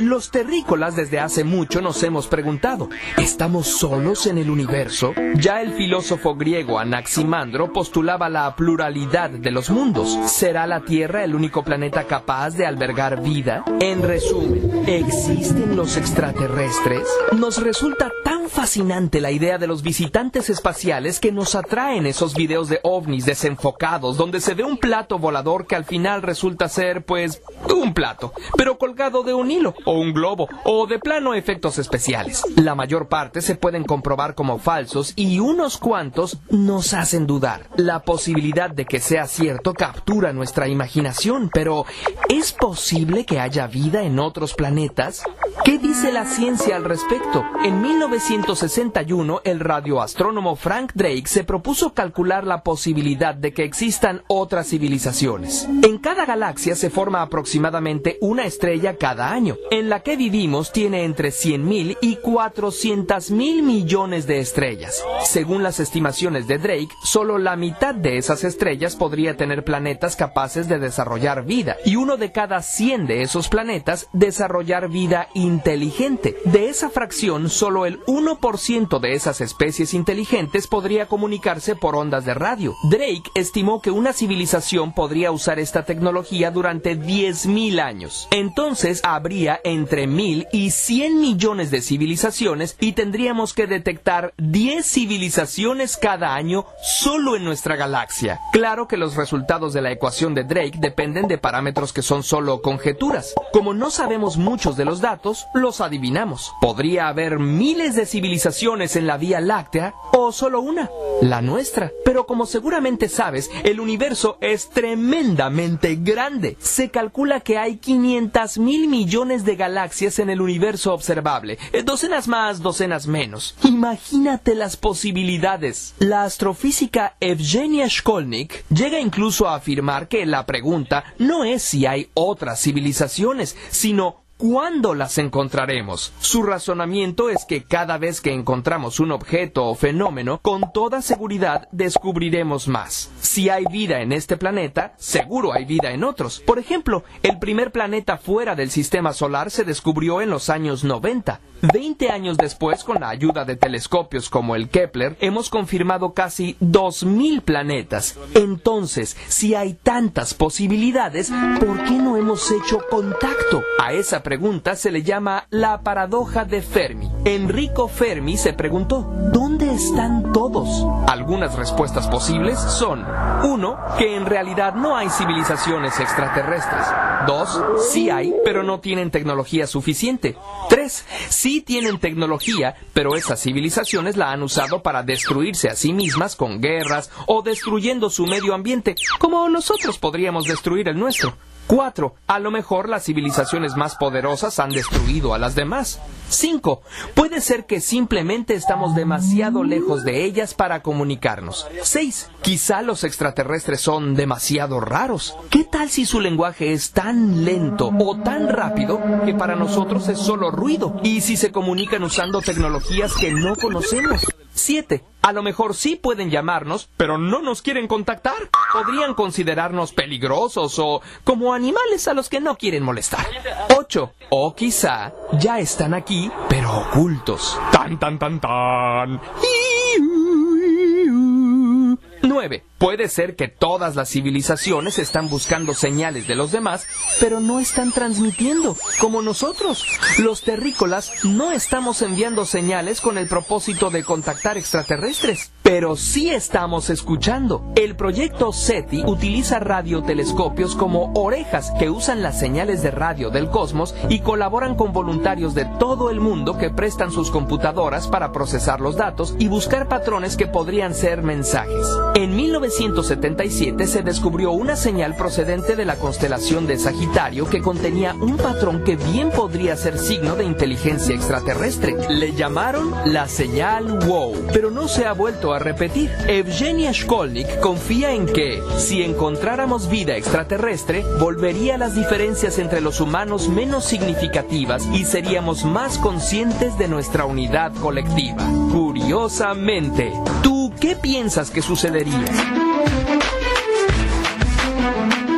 Speaker 14: Los terrícolas desde hace mucho nos hemos preguntado, ¿estamos solos en el universo? Ya el filósofo griego Anaximandro postulaba la pluralidad de los mundos. ¿Será la Tierra el único planeta capaz de albergar vida? En resumen, ¿existen los extraterrestres? Nos resulta tan fascinante la idea de los visitantes espaciales que nos atraen esos videos de ovnis desenfocados donde se ve un plato volador que al final resulta ser, pues, un plato, pero colgado de un hilo, o un globo, o de plano efectos especiales. La mayor parte se pueden comprobar como falsos y unos cuantos nos hacen dudar. La posibilidad de que sea cierto captura nuestra imaginación, pero ¿es posible que haya vida en otros planetas? ¿Qué dice la ciencia al respecto? En 1961, el radioastrónomo Frank Drake se propuso calcular la posibilidad de que existan otras civilizaciones. En cada galaxia se forma aproximadamente una estrella cada año. En la que vivimos tiene entre 100.000 y 400.000 millones de estrellas. Según las estimaciones de Drake, solo la mitad de esas estrellas podría tener planetas capaces de desarrollar vida y uno de cada 100 de esos planetas desarrollar vida inteligente. De esa fracción, solo el 1% de esas especies inteligentes podría comunicarse por ondas de radio. Drake estimó que una civilización podría usar esta tecnología durante 10.000 años. Entonces habría entre 1.000 y 100 millones de civilizaciones y tendríamos que detectar 10 civilizaciones cada año solo en nuestra galaxia. Claro que los resultados de la ecuación de Drake dependen de parámetros que son solo conjeturas. Como no sabemos muchos de los datos, los adivinamos. Podría haber miles de civilizaciones en la Vía Láctea o solo una, la nuestra. Pero como seguramente sabes, el universo es tremendamente grande. Se calcula que hay 500 mil millones de galaxias en el universo observable, eh, docenas más, docenas menos. Imagínate las posibilidades. La astrofísica Evgenia Shkolnik llega incluso a afirmar que la pregunta no es si hay otras civilizaciones, sino ¿Cuándo las encontraremos? Su razonamiento es que cada vez que encontramos un objeto o fenómeno, con toda seguridad descubriremos más. Si hay vida en este planeta, seguro hay vida en otros. Por ejemplo, el primer planeta fuera del sistema solar se descubrió en los años 90. Veinte años después, con la ayuda de telescopios como el Kepler, hemos confirmado casi 2.000 planetas. Entonces, si hay tantas posibilidades, ¿por qué no hemos hecho contacto? A esa pregunta se le llama la paradoja de Fermi. Enrico Fermi se preguntó, ¿dónde están todos? Algunas respuestas posibles son 1. Que en realidad no hay civilizaciones extraterrestres. 2. Sí hay, pero no tienen tecnología suficiente. 3. Sí tienen tecnología, pero esas civilizaciones la han usado para destruirse a sí mismas con guerras o destruyendo su medio ambiente, como nosotros podríamos destruir el nuestro. 4. A lo mejor las civilizaciones más poderosas han destruido a las demás. 5. Puede ser que simplemente estamos demasiado lejos de ellas para comunicarnos. 6. Quizá los extraterrestres son demasiado raros. ¿Qué tal si su lenguaje es tan lento o tan rápido que para nosotros es solo ruido? ¿Y si se comunican usando tecnologías que no conocemos? 7. A lo mejor sí pueden llamarnos, pero no nos quieren contactar. Podrían considerarnos peligrosos o como animales a los que no quieren molestar. 8. O quizá ya están aquí, pero ocultos. Tan, tan, tan, tan. 9. Puede ser que todas las civilizaciones están buscando señales de los demás, pero no están transmitiendo, como nosotros. Los terrícolas no estamos enviando señales con el propósito de contactar extraterrestres, pero sí estamos escuchando. El proyecto SETI utiliza radiotelescopios como orejas que usan las señales de radio del cosmos y colaboran con voluntarios de todo el mundo que prestan sus computadoras para procesar los datos y buscar patrones que podrían ser mensajes. En 1977 se descubrió una señal procedente de la constelación de Sagitario que contenía un patrón que bien podría ser signo de inteligencia extraterrestre. Le llamaron la señal WOW, pero no se ha vuelto a repetir. Evgenia Shkolnik confía en que, si encontráramos vida extraterrestre, volvería las diferencias entre los humanos menos significativas y seríamos más conscientes de nuestra unidad colectiva. Curiosamente, ¿tú qué piensas que sucedería?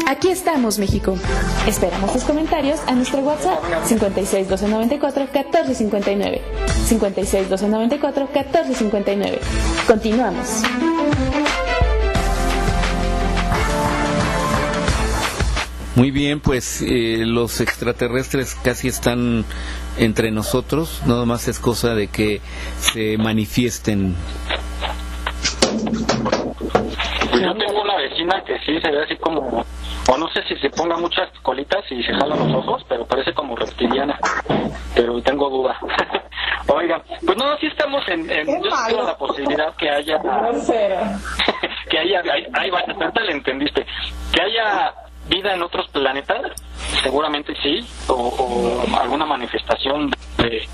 Speaker 2: Aquí estamos, México. Esperamos tus comentarios a nuestro WhatsApp 56 1294 1459. 56 1294 1459. Continuamos.
Speaker 3: Muy bien, pues eh, los extraterrestres casi están entre nosotros, nada más es cosa de que se manifiesten.
Speaker 4: Pues yo tengo una vecina que sí se ve así como, o no sé si se ponga muchas colitas y se jala los ojos, pero parece como reptiliana, pero tengo duda. <laughs> Oigan, pues no, sí estamos en, en yo tengo la posibilidad que haya, <laughs> que haya, ahí va, hasta le entendiste, que haya vida en otros planetas, seguramente sí, o, alguna manifestación de,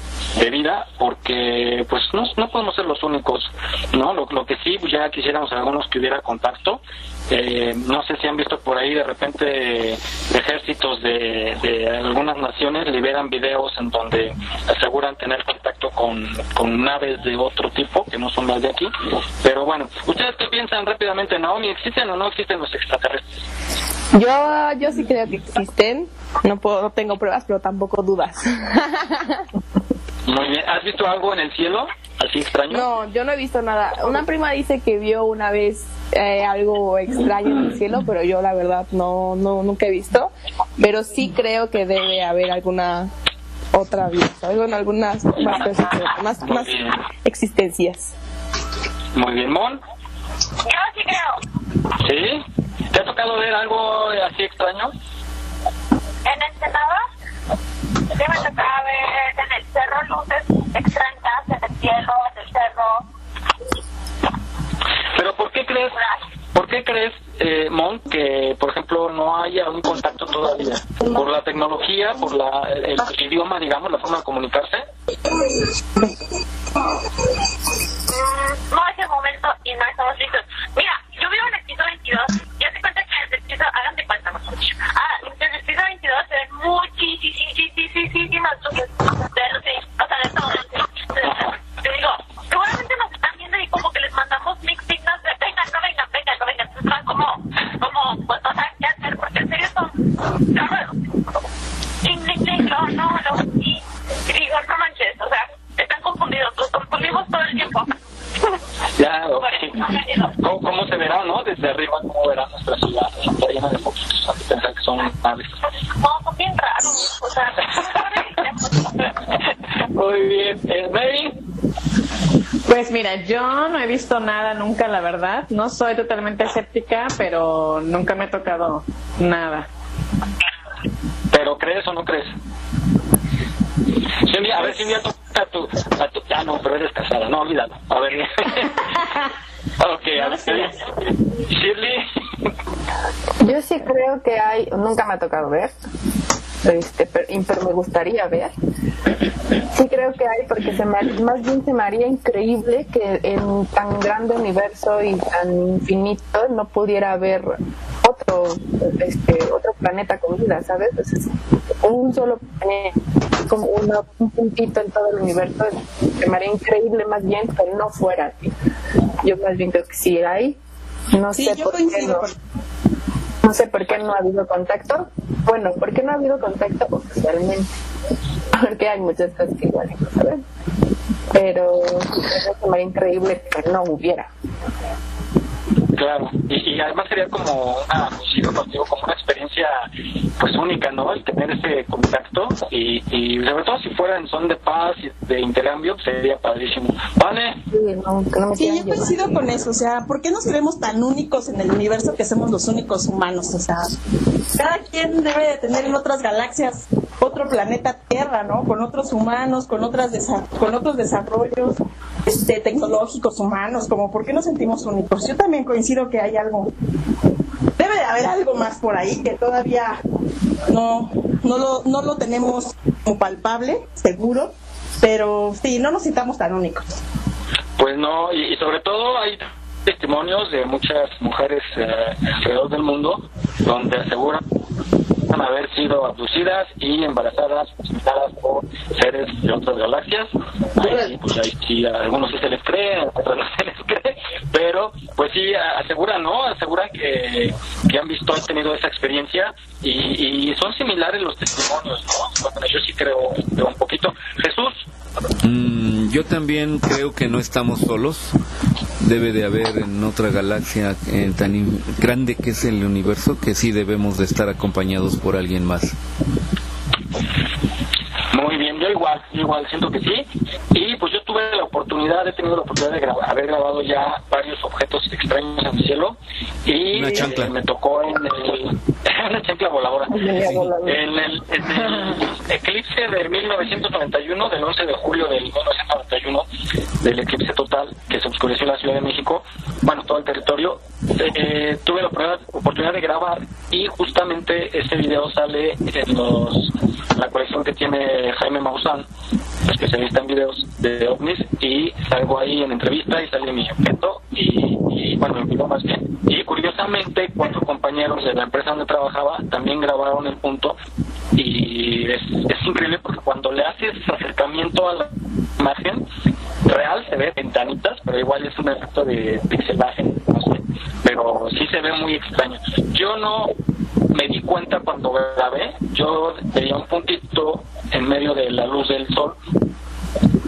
Speaker 4: vida, porque pues no, no podemos ser los únicos, ¿no? Lo, lo que sí, pues ya quisiéramos algunos que hubiera contacto. Eh, no sé si han visto por ahí de repente ejércitos de, de algunas naciones liberan videos en donde aseguran tener contacto con, con naves de otro tipo que no son las de aquí. Pero bueno, ¿ustedes qué piensan rápidamente, Naomi? ¿Existen o no existen los extraterrestres?
Speaker 5: Yo, yo sí creo que existen. No puedo, no tengo pruebas, pero tampoco dudas.
Speaker 4: Muy bien. ¿Has visto algo en el cielo? ¿Así extraño?
Speaker 5: No, yo no he visto nada. Una prima dice que vio una vez eh, algo extraño en el cielo, pero yo la verdad no, no, nunca he visto. Pero sí creo que debe haber alguna otra vida, ¿sabes? Bueno, algunas más, personas, más, más existencias.
Speaker 4: Muy bien, Mon.
Speaker 6: Yo sí creo.
Speaker 4: ¿Sí? ¿Te ha tocado ver algo así extraño?
Speaker 6: En Ensenada, sí me tocaba ver en el cerro luces extrañas, en el cielo, en el cerro.
Speaker 4: Pero ¿por qué crees, por qué crees, eh, Mon, que por ejemplo no haya un contacto todavía? ¿Por la tecnología, por la, el, el idioma, digamos, la forma de comunicarse?
Speaker 6: Mm, no es el momento y no estamos listos. Mira, yo vivo en el piso 22 y hace cuenta hagan de cuenta mejor dicho. Ah, piso 22 se ven muchísimas luces. Te digo, seguramente nos están viendo y como que les mandamos mix de venga, no venga, no. Entonces como, como, pues en serio son, no, no, no. Y digo, no manches, o sea, están confundidos, los confundimos todo el tiempo.
Speaker 4: Ya. ¿Cómo, cómo se verá, no? Desde arriba, ¿cómo verá nuestra ciudad? Está llena de foquitos, a pensar que son naves.
Speaker 6: No, son bien raros, o sea,
Speaker 4: Muy bien. ¿Eh, Mary?
Speaker 7: Pues mira, yo no he visto nada nunca, la verdad. No soy totalmente escéptica, pero nunca me ha tocado nada.
Speaker 4: ¿Pero crees o no crees? Día, a ver si un día toca a tu, a tu... Ah, no, pero eres casada. No, olvídalo. A ver. <laughs> ok, a ver. Shirley.
Speaker 10: Yo sí creo que hay, nunca me ha tocado ver, este, pero, pero me gustaría ver. Sí creo que hay, porque se me, más bien se me haría increíble que en tan grande universo y tan infinito no pudiera haber otro, este, otro planeta con vida, ¿sabes? Un solo planeta, como una- un puntito en todo el universo, se me haría increíble más bien que no fuera así. Yo más bien creo que sí hay, no
Speaker 9: Sí,
Speaker 10: sé por qué no.
Speaker 9: con-
Speaker 10: No sé por qué no ha habido contacto. Bueno, ¿por qué no ha habido contacto oficialmente? <laughs> Porque hay muchas cosas que igual que saber. Pero que me haría increíble que no hubiera.
Speaker 4: Claro, y, y además sería como una, contigo, como una experiencia pues única, ¿no? El tener ese contacto y, y sobre todo si fuera en son de paz y de intercambio, pues, sería padrísimo. ¿Vale?
Speaker 9: Sí, yo coincido con eso. O sea, ¿por qué nos creemos tan únicos en el universo que somos los únicos humanos? O sea, cada quien debe de tener en otras galaxias otro planeta Tierra, ¿no? Con otros humanos, con otras desa- con otros desarrollos este, tecnológicos humanos. Como, ¿por qué nos sentimos únicos? Yo también coincido que hay algo. Debe de haber algo más por ahí que todavía no, no, lo, no lo tenemos como palpable, seguro. Pero sí, no nos sintamos tan únicos.
Speaker 4: Pues no, y, y sobre todo hay testimonios de muchas mujeres eh, alrededor del mundo donde aseguran haber sido abducidas y embarazadas, por seres de otras galaxias. Ahí pues ahí sí, a algunos sí se les cree, a otros <laughs> no se les cree, pero pues sí aseguran, ¿no? Aseguran que, que han visto, han tenido esa experiencia y, y son similares los testimonios, ¿no? Bueno, yo sí creo un poquito. Jesús,
Speaker 3: Mm, yo también creo que no estamos solos. debe de haber en otra galaxia eh, tan grande que es el universo que sí debemos de estar acompañados por alguien más.
Speaker 4: Muy bien, yo igual, igual siento que sí. Y pues yo tuve la oportunidad, he tenido la oportunidad de haber grabado ya varios objetos extraños en el cielo. Y eh, me tocó en el, <laughs> una chancla voladora. En el, en el eclipse de 1991, del 11 de julio del 1991, del eclipse total que se oscureció en la Ciudad de México, bueno, todo el territorio, eh, tuve la oportunidad de grabar y justamente ese video sale en los, la colección que tiene Jaime Maussan, especialista en videos de ovnis, y salgo ahí en entrevista y sale mi objeto y, y bueno, en vivo más bien. Y curiosamente, cuatro compañeros de la empresa donde trabajaba también grabaron el punto y es, increíble porque cuando le haces acercamiento a la imagen real se ve ventanitas, pero igual es un efecto de pixelaje, no sé, pero sí se ve muy extraño. Yo no me di cuenta cuando grabé, yo veía un puntito en medio de la luz del sol.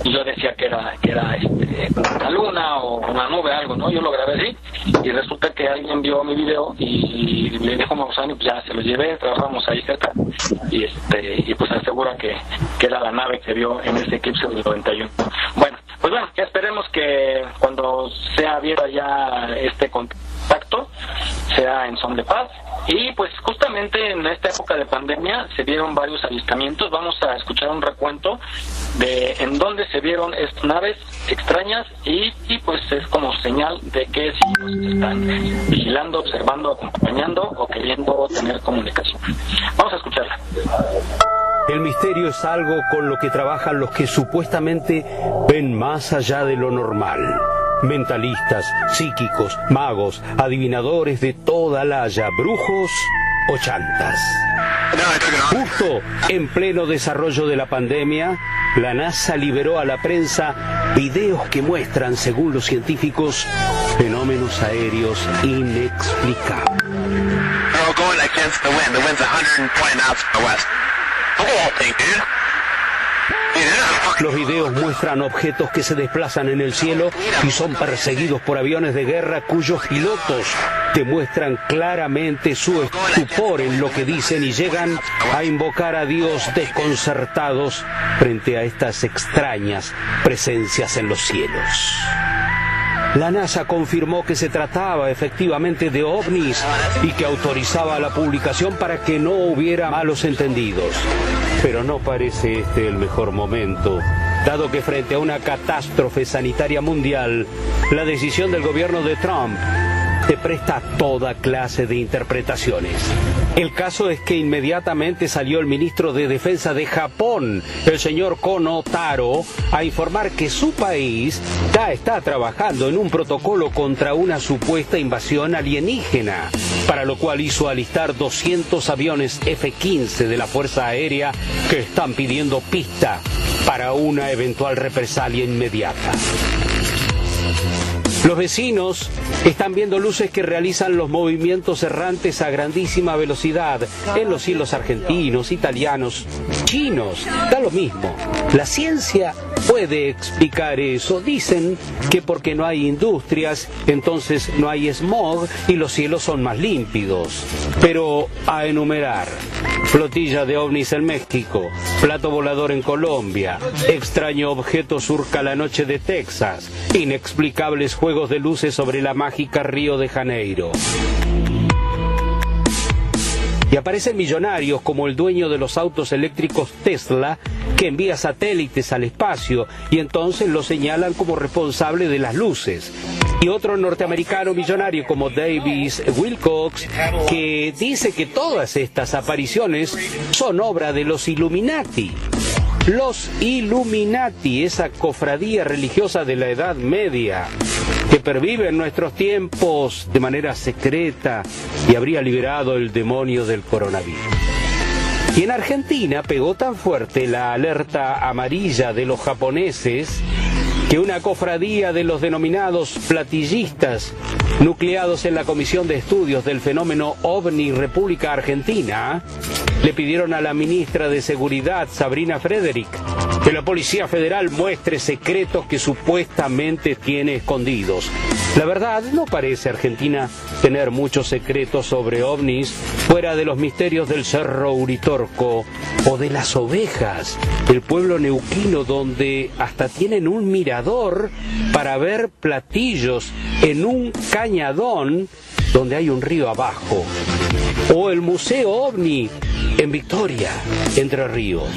Speaker 4: Y yo decía que era que era este, una luna o una nube algo no yo lo grabé así y resulta que alguien vio mi video y le dijo a y pues ya se lo llevé trabajamos ahí cerca y este y pues asegura que, que era la nave que vio en ese eclipse del 91 bueno pues bueno ya esperemos que cuando sea abierta ya este contacto sea en son de paz y pues justamente en esta época de pandemia se vieron varios avistamientos. Vamos a escuchar un recuento de en dónde se vieron estas naves extrañas y, pues es como señal de que si están vigilando, observando, acompañando o queriendo tener comunicación. Vamos a escucharla.
Speaker 15: El misterio es algo con lo que trabajan los que supuestamente ven más allá de lo normal mentalistas, psíquicos, magos, adivinadores de toda la haya, brujos o chantas. Justo en pleno desarrollo de la pandemia, la NASA liberó a la prensa videos que muestran, según los científicos, fenómenos aéreos inexplicables. Los videos muestran objetos que se desplazan en el cielo y son perseguidos por aviones de guerra cuyos pilotos demuestran claramente su estupor en lo que dicen y llegan a invocar a Dios desconcertados frente a estas extrañas presencias en los cielos. La NASA confirmó que se trataba efectivamente de ovnis y que autorizaba la publicación para que no hubiera malos entendidos. Pero no parece este el mejor momento, dado que frente a una catástrofe sanitaria mundial, la decisión del gobierno de Trump te presta toda clase de interpretaciones. El caso es que inmediatamente salió el ministro de Defensa de Japón, el señor Kono Taro, a informar que su país ya está trabajando en un protocolo contra una supuesta invasión alienígena, para lo cual hizo alistar 200 aviones F-15 de la Fuerza Aérea que están pidiendo pista para una eventual represalia inmediata. Los vecinos están viendo luces que realizan los movimientos errantes a grandísima velocidad en los cielos argentinos, italianos, chinos, da lo mismo. La ciencia puede explicar eso. Dicen que porque no hay industrias, entonces no hay smog y los cielos son más límpidos. Pero a enumerar, flotilla de ovnis en México, plato volador en Colombia, extraño objeto surca la noche de Texas, inexplicables juegos de luces sobre la mágica Río de Janeiro. Y aparecen millonarios como el dueño de los autos eléctricos Tesla, que envía satélites al espacio y entonces lo señalan como responsable de las luces. Y otro norteamericano millonario como Davis Wilcox, que dice que todas estas apariciones son obra de los Illuminati. Los Illuminati, esa cofradía religiosa de la Edad Media, pervive en nuestros tiempos de manera secreta y habría liberado el demonio del coronavirus. Y en Argentina pegó tan fuerte la alerta amarilla de los japoneses que una cofradía de los denominados platillistas, nucleados en la Comisión de Estudios del Fenómeno OVNI República Argentina, le pidieron a la ministra de Seguridad, Sabrina Frederick, que la Policía Federal muestre secretos que supuestamente tiene escondidos. La verdad, no parece Argentina tener muchos secretos sobre ovnis fuera de los misterios del Cerro Uritorco o de las ovejas, el pueblo neuquino donde hasta tienen un mirador para ver platillos en un cañadón donde hay un río abajo, o el Museo OVNI en Victoria, Entre Ríos.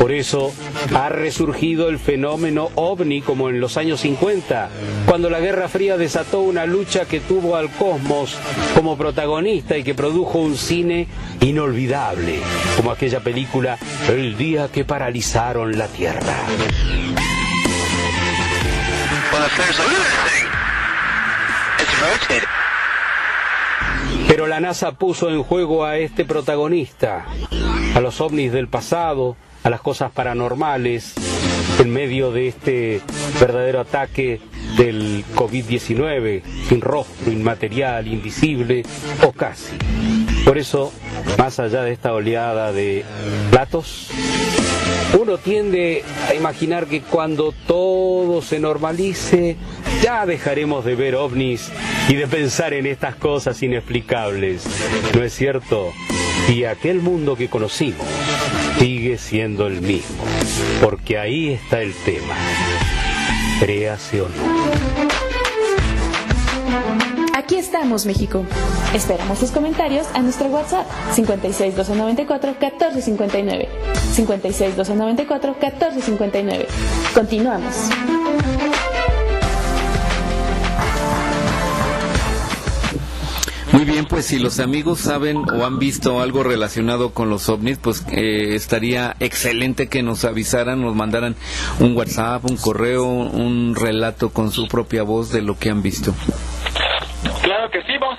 Speaker 15: Por eso ha resurgido el fenómeno ovni como en los años 50, cuando la Guerra Fría desató una lucha que tuvo al cosmos como protagonista y que produjo un cine inolvidable, como aquella película El día que paralizaron la Tierra. Pero la NASA puso en juego a este protagonista, a los ovnis del pasado, a las cosas paranormales en medio de este verdadero ataque del COVID-19, sin rostro, inmaterial, invisible o casi. Por eso, más allá de esta oleada de platos, uno tiende a imaginar que cuando todo se normalice, ya dejaremos de ver ovnis y de pensar en estas cosas inexplicables. ¿No es cierto? Y aquel mundo que conocimos sigue siendo el mismo, porque ahí está el tema. No.
Speaker 2: Aquí estamos, México. Esperamos tus comentarios a nuestro WhatsApp 56 294 1459. 56 294 1459. Continuamos.
Speaker 3: Muy bien, pues si los amigos saben o han visto algo relacionado con los ovnis, pues eh, estaría excelente que nos avisaran, nos mandaran un WhatsApp, un correo, un relato con su propia voz de lo que han visto.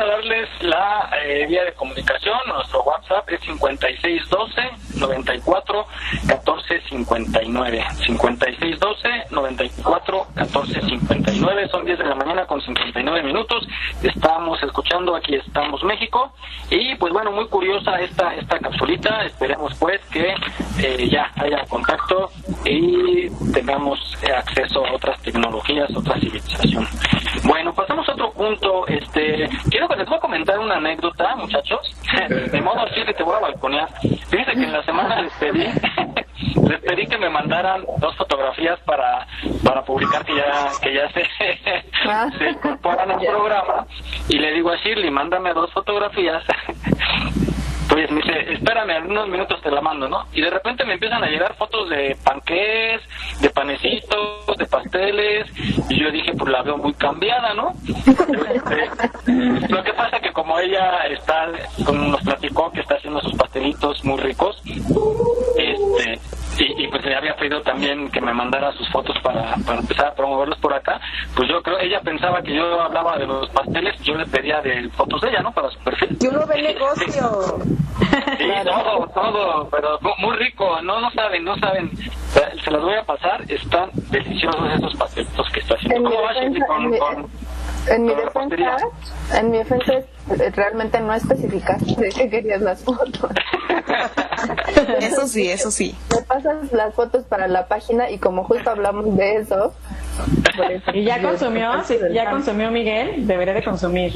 Speaker 4: A darles la eh, vía de comunicación. Nuestro WhatsApp es 5612 94 14 59. 5612 94 14 59. Son 10 de la mañana con 59 minutos. Estamos escuchando Aquí estamos México. Y pues bueno, muy curiosa esta, esta capsulita. Esperemos pues que eh, ya haya contacto y tengamos eh, acceso a otras tecnologías, otra civilización. Bueno, pasamos a otro punto. Este, quiero les voy a comentar una anécdota, muchachos. <laughs> De modo así que te voy a balconear. Fíjense que en la semana les pedí, <laughs> les pedí que me mandaran dos fotografías para, para publicar que ya, que ya se, <laughs> se incorporan al programa. Y le digo a Shirley, mándame dos fotografías pues me dice, espérame, en unos minutos te la mando, ¿no? Y de repente me empiezan a llegar fotos de panqués, de panecitos, de pasteles, y yo dije, pues la veo muy cambiada, ¿no? Este, lo que pasa que como ella está, como nos platicó que está haciendo sus pastelitos muy ricos, este, y, pues le había pedido también que me mandara sus fotos para, para empezar a promoverlos por acá, pues yo creo, ella pensaba que yo hablaba de los pasteles, yo le pedía de fotos de ella, ¿no? Para su perfil.
Speaker 8: Yo no ve negocio. <laughs>
Speaker 4: Sí, todo, todo, pero muy rico, no, no saben, no saben. Se los voy a pasar, están deliciosos esos pastelitos que está haciendo. ¿Cómo va, con, con,
Speaker 10: en mi defensa, en mi defensa realmente no especificaste <laughs> de qué querías las fotos. <laughs>
Speaker 9: eso sí, eso sí.
Speaker 10: Me pasas las fotos para la página y como justo hablamos de eso.
Speaker 7: ¿Y ya consumió? Sí, ¿Ya consumió Miguel? Debería de consumir.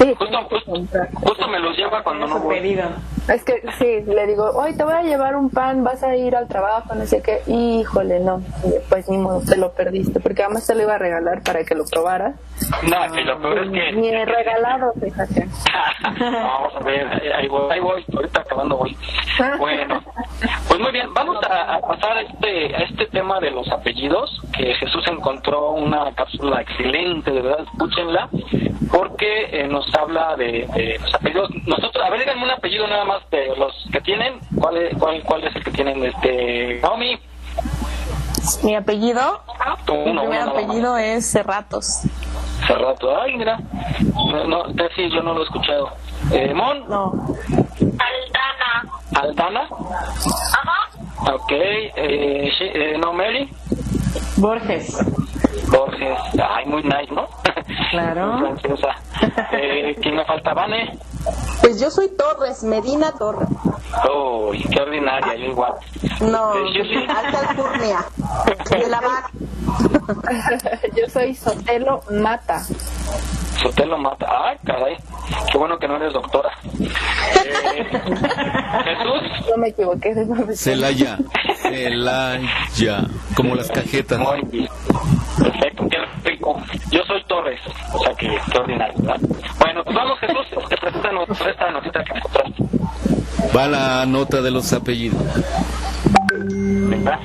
Speaker 4: Sí, justo, me los lleva cuando no voy. Pedido.
Speaker 10: Es que sí, le digo, hoy te voy a llevar un pan, vas a ir al trabajo, no sé qué. Híjole, no, pues ni modo, te lo perdiste, porque además te lo iba a regalar para que lo probaras.
Speaker 4: No, y lo peor es que...
Speaker 10: Ni he regalado, fíjate. <laughs>
Speaker 4: vamos a ver, ahí voy, ahí voy, ahorita acabando voy. Bueno, pues muy bien, vamos a, pasar a este, a este tema de los apellidos, que Jesús encontró una cápsula excelente, de verdad, escúchenla, porque eh, nos habla de, los apellidos. Nosotros, a ver, díganme un apellido nada más de los que tienen. ¿Cuál es, cuál, cuál es el que tienen? Este, Naomi.
Speaker 9: Mi apellido, mi primer apellido es Cerratos.
Speaker 4: Cerratos, ay, mira. No, no, sí, yo no lo he escuchado. Eh, Mon.
Speaker 9: No.
Speaker 6: Aldana.
Speaker 4: Aldana.
Speaker 6: Ajá.
Speaker 4: Ok, eh, eh, no, Mary.
Speaker 7: Borges.
Speaker 4: Borges, ay, muy nice, ¿no?
Speaker 7: Claro. <laughs>
Speaker 4: eh, ¿Quién me falta, Vane?
Speaker 8: Pues yo soy Torres, Medina Torres.
Speaker 4: Oh, qué ordinaria, yo igual.
Speaker 8: No, alta alcurnia. <laughs> De la <laughs>
Speaker 10: Yo soy Sotelo Mata.
Speaker 4: Sotelo Mata. Ay, caray. Qué bueno que no eres doctora. Eh, <laughs> Jesús.
Speaker 10: No me equivoqué de nombre.
Speaker 3: Celaya. Celaya. Como las cajetas.
Speaker 4: Muy bien. Perfecto, qué rico. Yo soy Torres, o sea que extraordinario, ¿verdad? Bueno, pues vamos Jesús, te preséntanos esta notita que encontraste.
Speaker 3: Va la nota de los apellidos.
Speaker 4: ¿Verdad?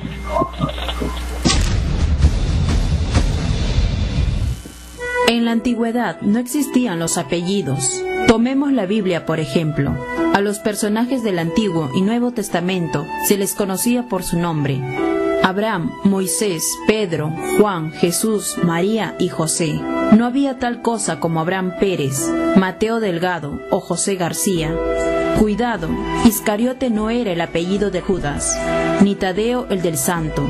Speaker 16: En la antigüedad no existían los apellidos. Tomemos la Biblia, por ejemplo. A los personajes del Antiguo y Nuevo Testamento se les conocía por su nombre. Abraham, Moisés, Pedro, Juan, Jesús, María y José. No había tal cosa como Abraham Pérez, Mateo Delgado o José García. Cuidado, Iscariote no era el apellido de Judas, ni Tadeo el del Santo.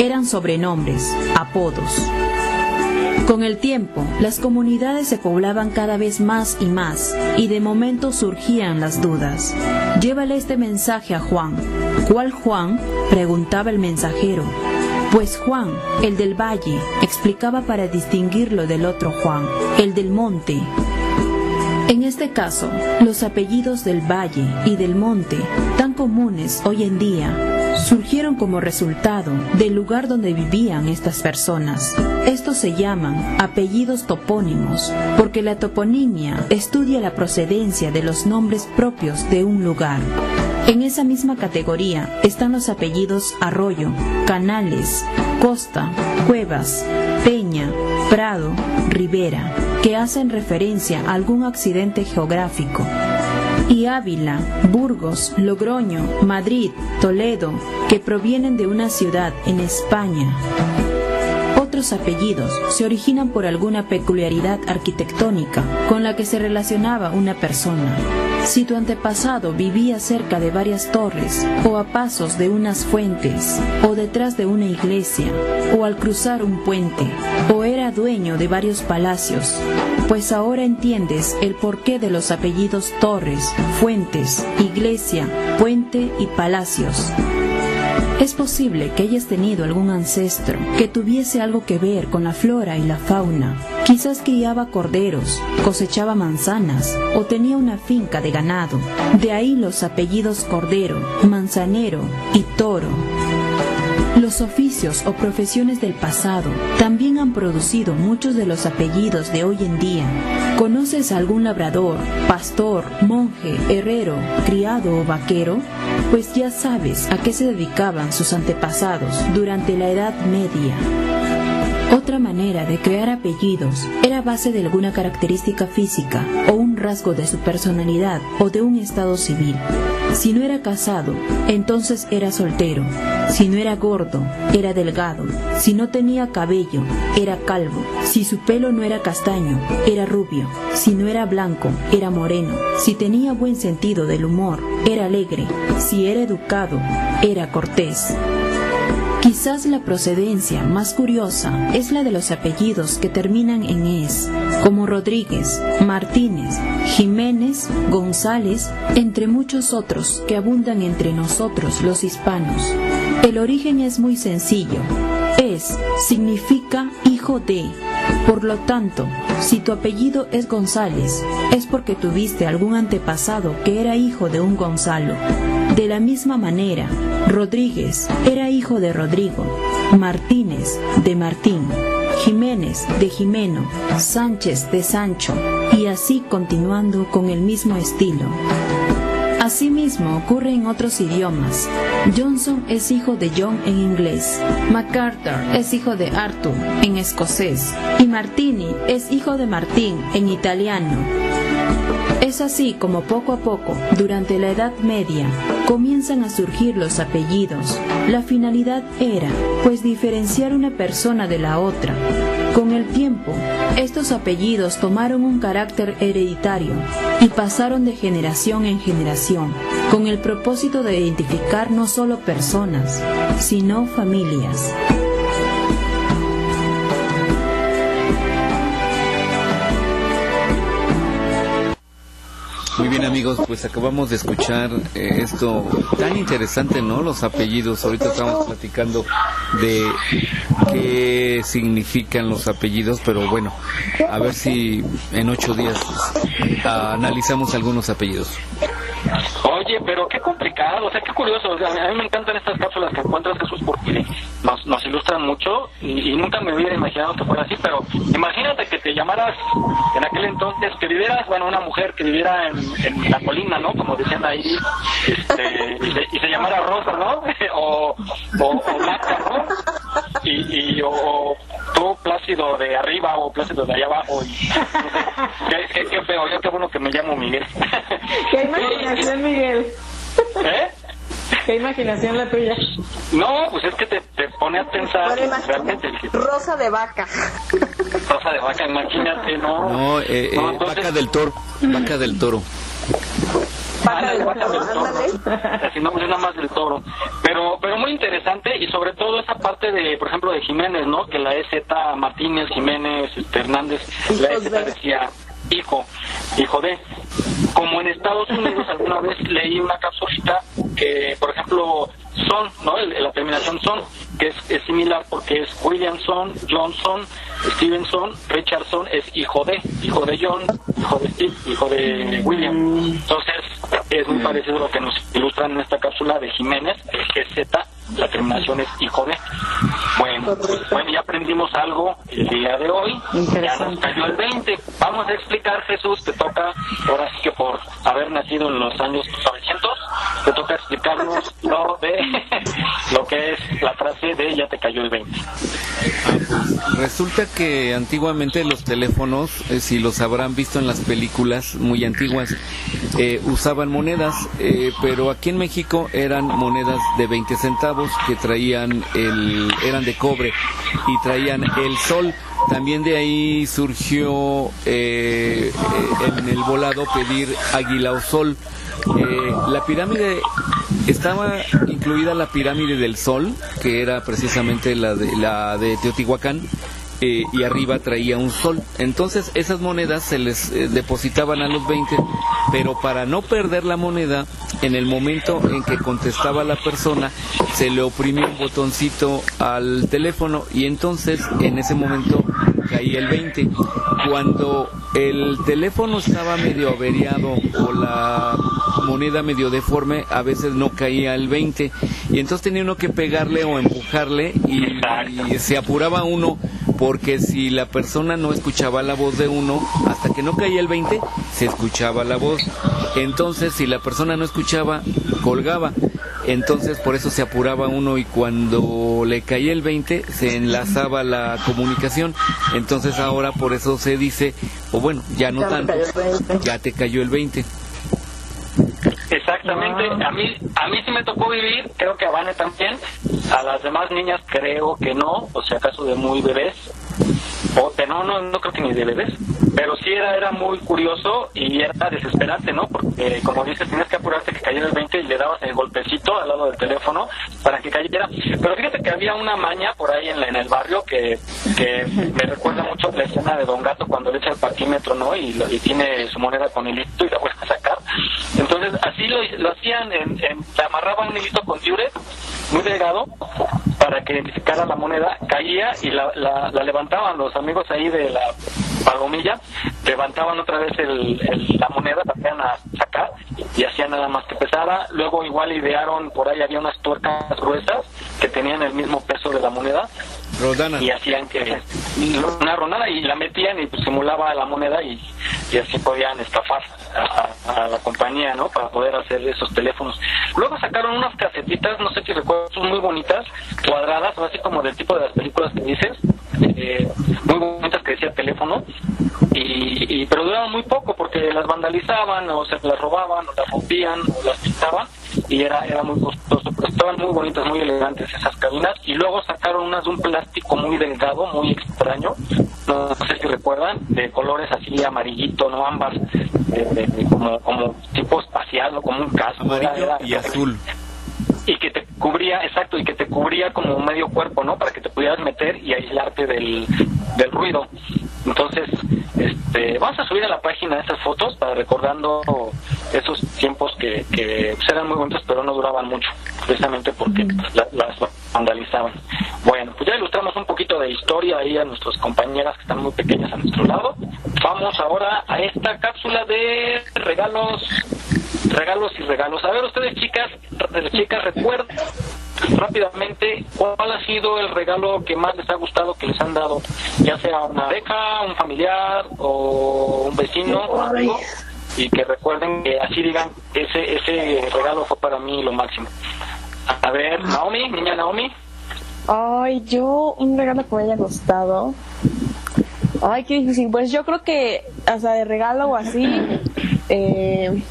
Speaker 16: Eran sobrenombres, apodos. Con el tiempo, las comunidades se poblaban cada vez más y más, y de momento surgían las dudas. Llévale este mensaje a Juan. ¿Cuál Juan? preguntaba el mensajero. Pues Juan, el del valle, explicaba para distinguirlo del otro Juan, el del monte. En este caso, los apellidos del valle y del monte, tan comunes hoy en día, surgieron como resultado del lugar donde vivían estas personas. Estos se llaman apellidos topónimos, porque la toponimia estudia la procedencia de los nombres propios de un lugar. En esa misma categoría están los apellidos Arroyo, Canales, Costa, Cuevas, Peña, Prado, Rivera, que hacen referencia a algún accidente geográfico y Ávila, Burgos, Logroño, Madrid, Toledo, que provienen de una ciudad en España. Otros apellidos se originan por alguna peculiaridad arquitectónica con la que se relacionaba una persona. Si tu antepasado vivía cerca de varias torres, o a pasos de unas fuentes, o detrás de una iglesia, o al cruzar un puente, o era dueño de varios palacios, pues ahora entiendes el porqué de los apellidos Torres, Fuentes, Iglesia, Puente y Palacios. Es posible que hayas tenido algún ancestro que tuviese algo que ver con la flora y la fauna. Quizás criaba corderos, cosechaba manzanas o tenía una finca de ganado. De ahí los apellidos Cordero, Manzanero y Toro. Los oficios o profesiones del pasado también han producido muchos de los apellidos de hoy en día. ¿Conoces algún labrador, pastor, monje, herrero, criado o vaquero? Pues ya sabes a qué se dedicaban sus antepasados durante la Edad Media. Otra manera de crear apellidos era base de alguna característica física o un rasgo de su personalidad o de un estado civil. Si no era casado, entonces era soltero. Si no era gordo, era delgado. Si no tenía cabello, era calvo. Si su pelo no era castaño, era rubio. Si no era blanco, era moreno. Si tenía buen sentido del humor, era alegre. Si era educado, era cortés. Quizás la procedencia más curiosa es la de los apellidos que terminan en es, como Rodríguez, Martínez, Jiménez, González, entre muchos otros que abundan entre nosotros los hispanos. El origen es muy sencillo. Es significa hijo de. Por lo tanto, si tu apellido es González, es porque tuviste algún antepasado que era hijo de un Gonzalo. De la misma manera, Rodríguez era hijo de Rodrigo, Martínez de Martín, Jiménez de Jimeno, Sánchez de Sancho, y así continuando con el mismo estilo. Asimismo ocurre en otros idiomas. Johnson es hijo de John en inglés, MacArthur es hijo de Arthur en escocés y Martini es hijo de Martín en italiano. Es así como poco a poco, durante la Edad Media, comienzan a surgir los apellidos. La finalidad era, pues, diferenciar una persona de la otra. Con el tiempo, estos apellidos tomaron un carácter hereditario y pasaron de generación en generación, con el propósito de identificar no solo personas, sino familias.
Speaker 3: Muy bien amigos, pues acabamos de escuchar eh, esto tan interesante, ¿no? Los apellidos. Ahorita estamos platicando de qué significan los apellidos, pero bueno, a ver si en ocho días analizamos algunos apellidos.
Speaker 4: Oye, pero qué complicado, o sea, qué curioso. a mí me encantan estas cápsulas que encuentras, Jesús, porque nos, nos ilustran mucho y, nunca me hubiera imaginado que fuera así. Pero imagínate que te llamaras en aquel entonces, que vivieras, bueno, una mujer que viviera en, la colina, ¿no? Como decían ahí, este, y, se, llamara Rosa, ¿no? <laughs> o, o, Blanca, ¿no? Y, y o, tú Plácido de arriba o Plácido de allá abajo. Y, qué, qué, feo, yo qué bueno que me llamo Miguel.
Speaker 7: ¿Qué imaginación, <laughs> Miguel?
Speaker 4: ¿Eh?
Speaker 7: ¿Qué imaginación la tuya?
Speaker 4: No, pues es que te, te pone a pensar realmente.
Speaker 8: Rosa de vaca.
Speaker 4: Rosa de vaca, imagínate, ¿no?
Speaker 3: No, eh, eh, vaca del toro. Vaca del toro.
Speaker 4: Vaca del, vaca del toro. Así no, nada más del toro. Pero, pero muy interesante y sobre todo esa parte de, por ejemplo, de Jiménez, ¿no? Que la EZ Martínez, Jiménez, este, Hernández, la EZ decía hijo, hijo de. Como en Estados Unidos <laughs> alguna vez leí una capsulita que, por ejemplo, son, ¿no? La terminación son, que es, similar porque es Williamson, Johnson, Stevenson, Richardson es hijo de, hijo de John, hijo de Steve, hijo de William. Entonces, es muy parecido a lo que nos ilustran en esta cápsula de Jiménez, el Z la terminación es hijo de. Bueno, pues, bueno, ya aprendimos algo el día de hoy. Ya nos cayó el 20. Vamos a explicar, Jesús, te toca, ahora sí que por haber nacido en los años 900, te toca explicarnos <laughs> lo de <laughs> lo que es la frase de ya te cayó el 20.
Speaker 3: Resulta que antiguamente los teléfonos, eh, si los habrán visto en las películas muy antiguas, eh, usaban monedas, eh, pero aquí en México eran monedas de 20 centavos que traían el, eran de cobre y traían el sol. También de ahí surgió eh, en el volado pedir águila o sol. Eh, la pirámide estaba incluida la pirámide del sol, que era precisamente la de, la de Teotihuacán, eh, y arriba traía un sol. Entonces esas monedas se les eh, depositaban a los 20, pero para no perder la moneda, en el momento en que contestaba la persona, se le oprimía un botoncito al teléfono y entonces en ese momento caía el 20. Cuando el teléfono estaba medio averiado o la moneda medio deforme, a veces no caía el 20 y entonces tenía uno que pegarle o empujarle y, y se apuraba uno porque si la persona no escuchaba la voz de uno, hasta que no caía el 20, se escuchaba la voz. Entonces, si la persona no escuchaba, colgaba. Entonces, por eso se apuraba uno y cuando le caía el 20, se enlazaba la comunicación. Entonces, ahora por eso se dice, o bueno, ya no tanto, ya te cayó el 20.
Speaker 4: Exactamente, a mí a mí sí me tocó vivir, creo que a Vane también, a las demás niñas creo que no, o sea, acaso de muy bebés, o de no, no, no creo que ni de bebés, pero sí era, era muy curioso y era desesperante, ¿no? Porque como dices, tienes que apurarte que cayera el 20 y le dabas el golpecito al lado del teléfono para que cayera. Pero fíjate que había una maña por ahí en, en el barrio que, que me recuerda mucho la escena de Don Gato cuando le echa el parquímetro, ¿no? Y, y tiene su moneda con el y la vuelve a sacar. Entonces, así lo, lo hacían, en, en, se amarraban un hilito con tiure muy delgado para que identificara la moneda, caía y la, la, la levantaban los amigos ahí de la palomilla, levantaban otra vez el, la moneda, la a sacar y hacían nada más que pesada. Luego igual idearon, por ahí había unas tuercas gruesas que tenían el mismo peso de la moneda. Y hacían que una ronada y la metían y pues, simulaba la moneda y, y así podían estafar a, la compañía, ¿no? Para poder hacer esos teléfonos. Luego sacaron unas casetitas, no sé si recuerdas, muy bonitas, cuadradas, así como del tipo de las películas que dices, eh, muy bonitas que decía teléfono, y, pero duraban muy poco porque las vandalizaban o se las robaban o las rompían o las pintaban y era, era muy costoso, pero estaban muy bonitas, muy elegantes esas cabinas y luego sacaron unas de un plástico muy delgado, muy extraño, no, sé si recuerdan, de colores así amarillito, no ambas, como, como tipo espacial, o como un casco.
Speaker 3: y azul
Speaker 4: y que te cubría, exacto, y que te cubría como medio cuerpo, ¿no? Para que te pudieras meter y aislarte del, del ruido. Entonces, Este, vamos a subir a la página estas fotos para recordando esos tiempos que, que pues, eran muy bonitos pero no duraban mucho, precisamente porque las vandalizaban. Bueno, pues ya ilustramos un poquito de historia ahí a nuestras compañeras que están muy pequeñas a nuestro lado. Vamos ahora a esta cápsula de regalos, regalos y regalos. A ver ustedes chicas, chicas recuerden rápidamente, ¿cuál ha sido el regalo que más les ha gustado que les han dado? Ya sea una beca, un familiar o un vecino y que recuerden que así digan, ese, ese regalo fue para mí lo máximo. A ver, Naomi, niña Naomi.
Speaker 5: Ay, yo, un regalo que me haya gustado. Ay, qué difícil. Pues yo creo que, o sea, de regalo o así, eh,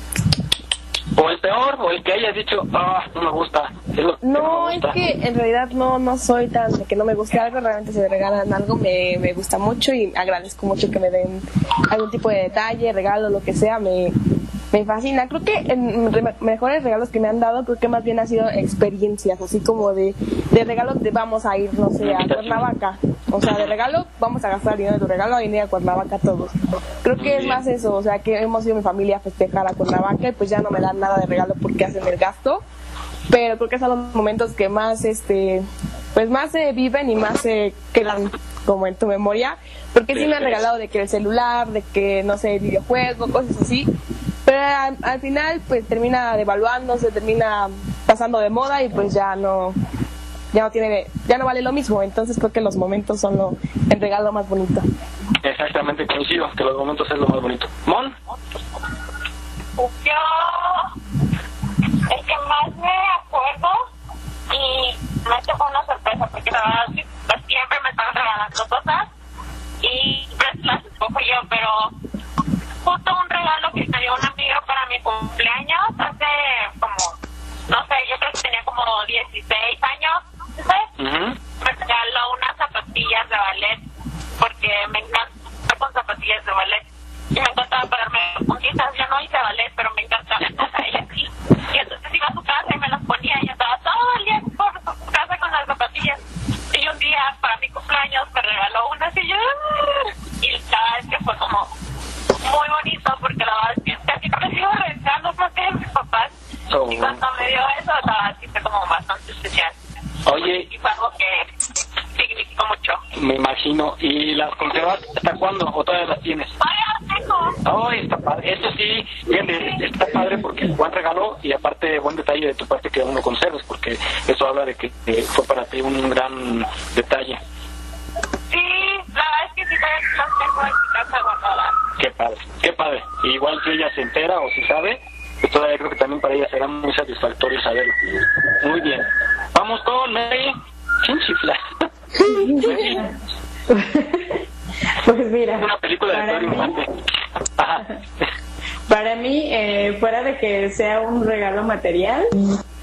Speaker 4: o el peor, o el que hayas dicho, ah, no me gusta.
Speaker 5: no, es que en realidad no no soy tan de que no me guste algo, realmente si me regalan algo me, me gusta mucho y agradezco mucho que me den algún tipo de detalle, regalo, lo que sea, me, me fascina. Creo que en mejores regalos que me han dado, creo que más bien ha sido experiencias, así como de, de regalo de vamos a ir, no sé, a Cuernavaca. O sea, de regalo vamos a gastar dinero de tu regalo y ir a Cuernavaca todos. Creo que es más eso, o sea, que hemos ido mi familia a festejar a Cuernavaca y pues ya no me dan nada de regalo porque hacen el gasto. Pero creo que son los momentos que más, este, pues más se viven y más se quedan como en tu memoria. Porque sí me han regalado de que el celular, de que, no sé, videojuego, cosas así pero al, final pues termina devaluándose, termina pasando de moda y pues ya no ya no tiene ya no vale lo mismo, entonces creo que los momentos son lo, el regalo más bonito.
Speaker 4: Exactamente, coincido que los momentos es lo más bonito. ¿Mon?
Speaker 6: Yo el que más me acuerdo y me fue una sorpresa porque la verdad pues, siempre me están regalando cosas y pues las escojo yo, pero
Speaker 7: material,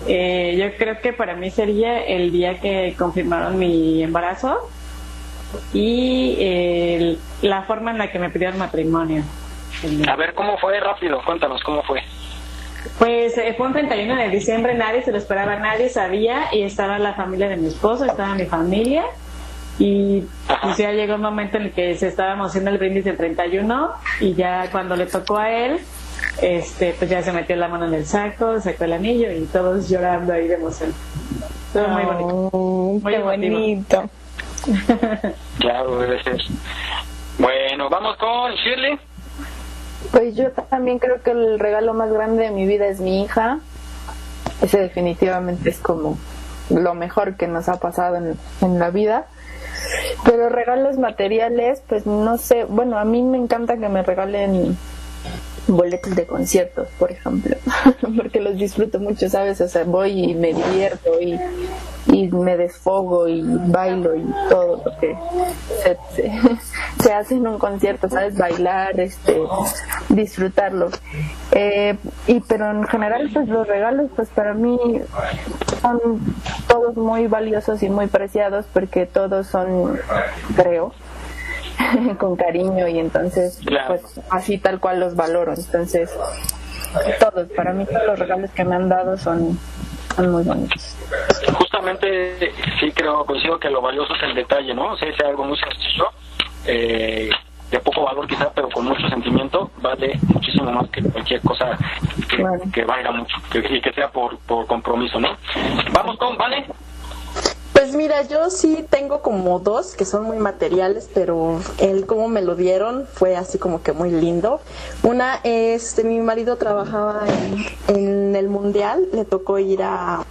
Speaker 7: eh, yo creo que para mí sería el día que confirmaron mi embarazo y la forma en la que me pidieron matrimonio.
Speaker 4: A ver, ¿cómo fue? Rápido, cuéntanos, ¿cómo fue?
Speaker 7: Pues eh, fue un 31 de diciembre, nadie se lo esperaba, nadie sabía y estaba la familia de mi esposo, estaba mi familia y pues ya llegó un momento en el que se estábamos haciendo el brindis del 31 y ya cuando le tocó a él, este, pues ya se metió la mano en el saco, sacó el anillo y todos llorando ahí de emoción. Todo muy bonito.
Speaker 5: Muy bonito. <laughs>
Speaker 4: claro, debe ser. Bueno, vamos con Shirley.
Speaker 10: Pues yo también creo que el regalo más grande de mi vida es mi hija. Ese definitivamente es como lo mejor que nos ha pasado en, en la vida. Pero regalos materiales, pues no sé, bueno, a mí me encanta que me regalen boletos de conciertos, por ejemplo, <laughs> porque los disfruto mucho, ¿sabes? O sea, voy y me divierto y, y me desfogo y bailo y todo lo que se, <laughs> se, hace en un concierto, ¿sabes? Bailar, este, disfrutarlo. Eh, y pero en general, pues los regalos, pues para mí son todos muy valiosos y muy preciados porque todos son, creo, <laughs> con cariño y entonces pues así tal cual los valoro. Entonces todos para mí todos los regalos que me han dado son, son muy bonitos.
Speaker 4: Justamente sí creo coincido que lo valioso es el detalle no o sea es algo muy sencillo eh, de poco valor quizá, pero con mucho sentimiento, vale muchísimo más que cualquier cosa que, que valga mucho y que sea por, por compromiso, ¿no? Vamos con, ¿vale?
Speaker 9: Pues mira, yo sí tengo como dos que son muy materiales, pero el cómo me lo dieron fue así como que muy lindo. Una es, mi marido trabajaba en, el mundial, le tocó ir a,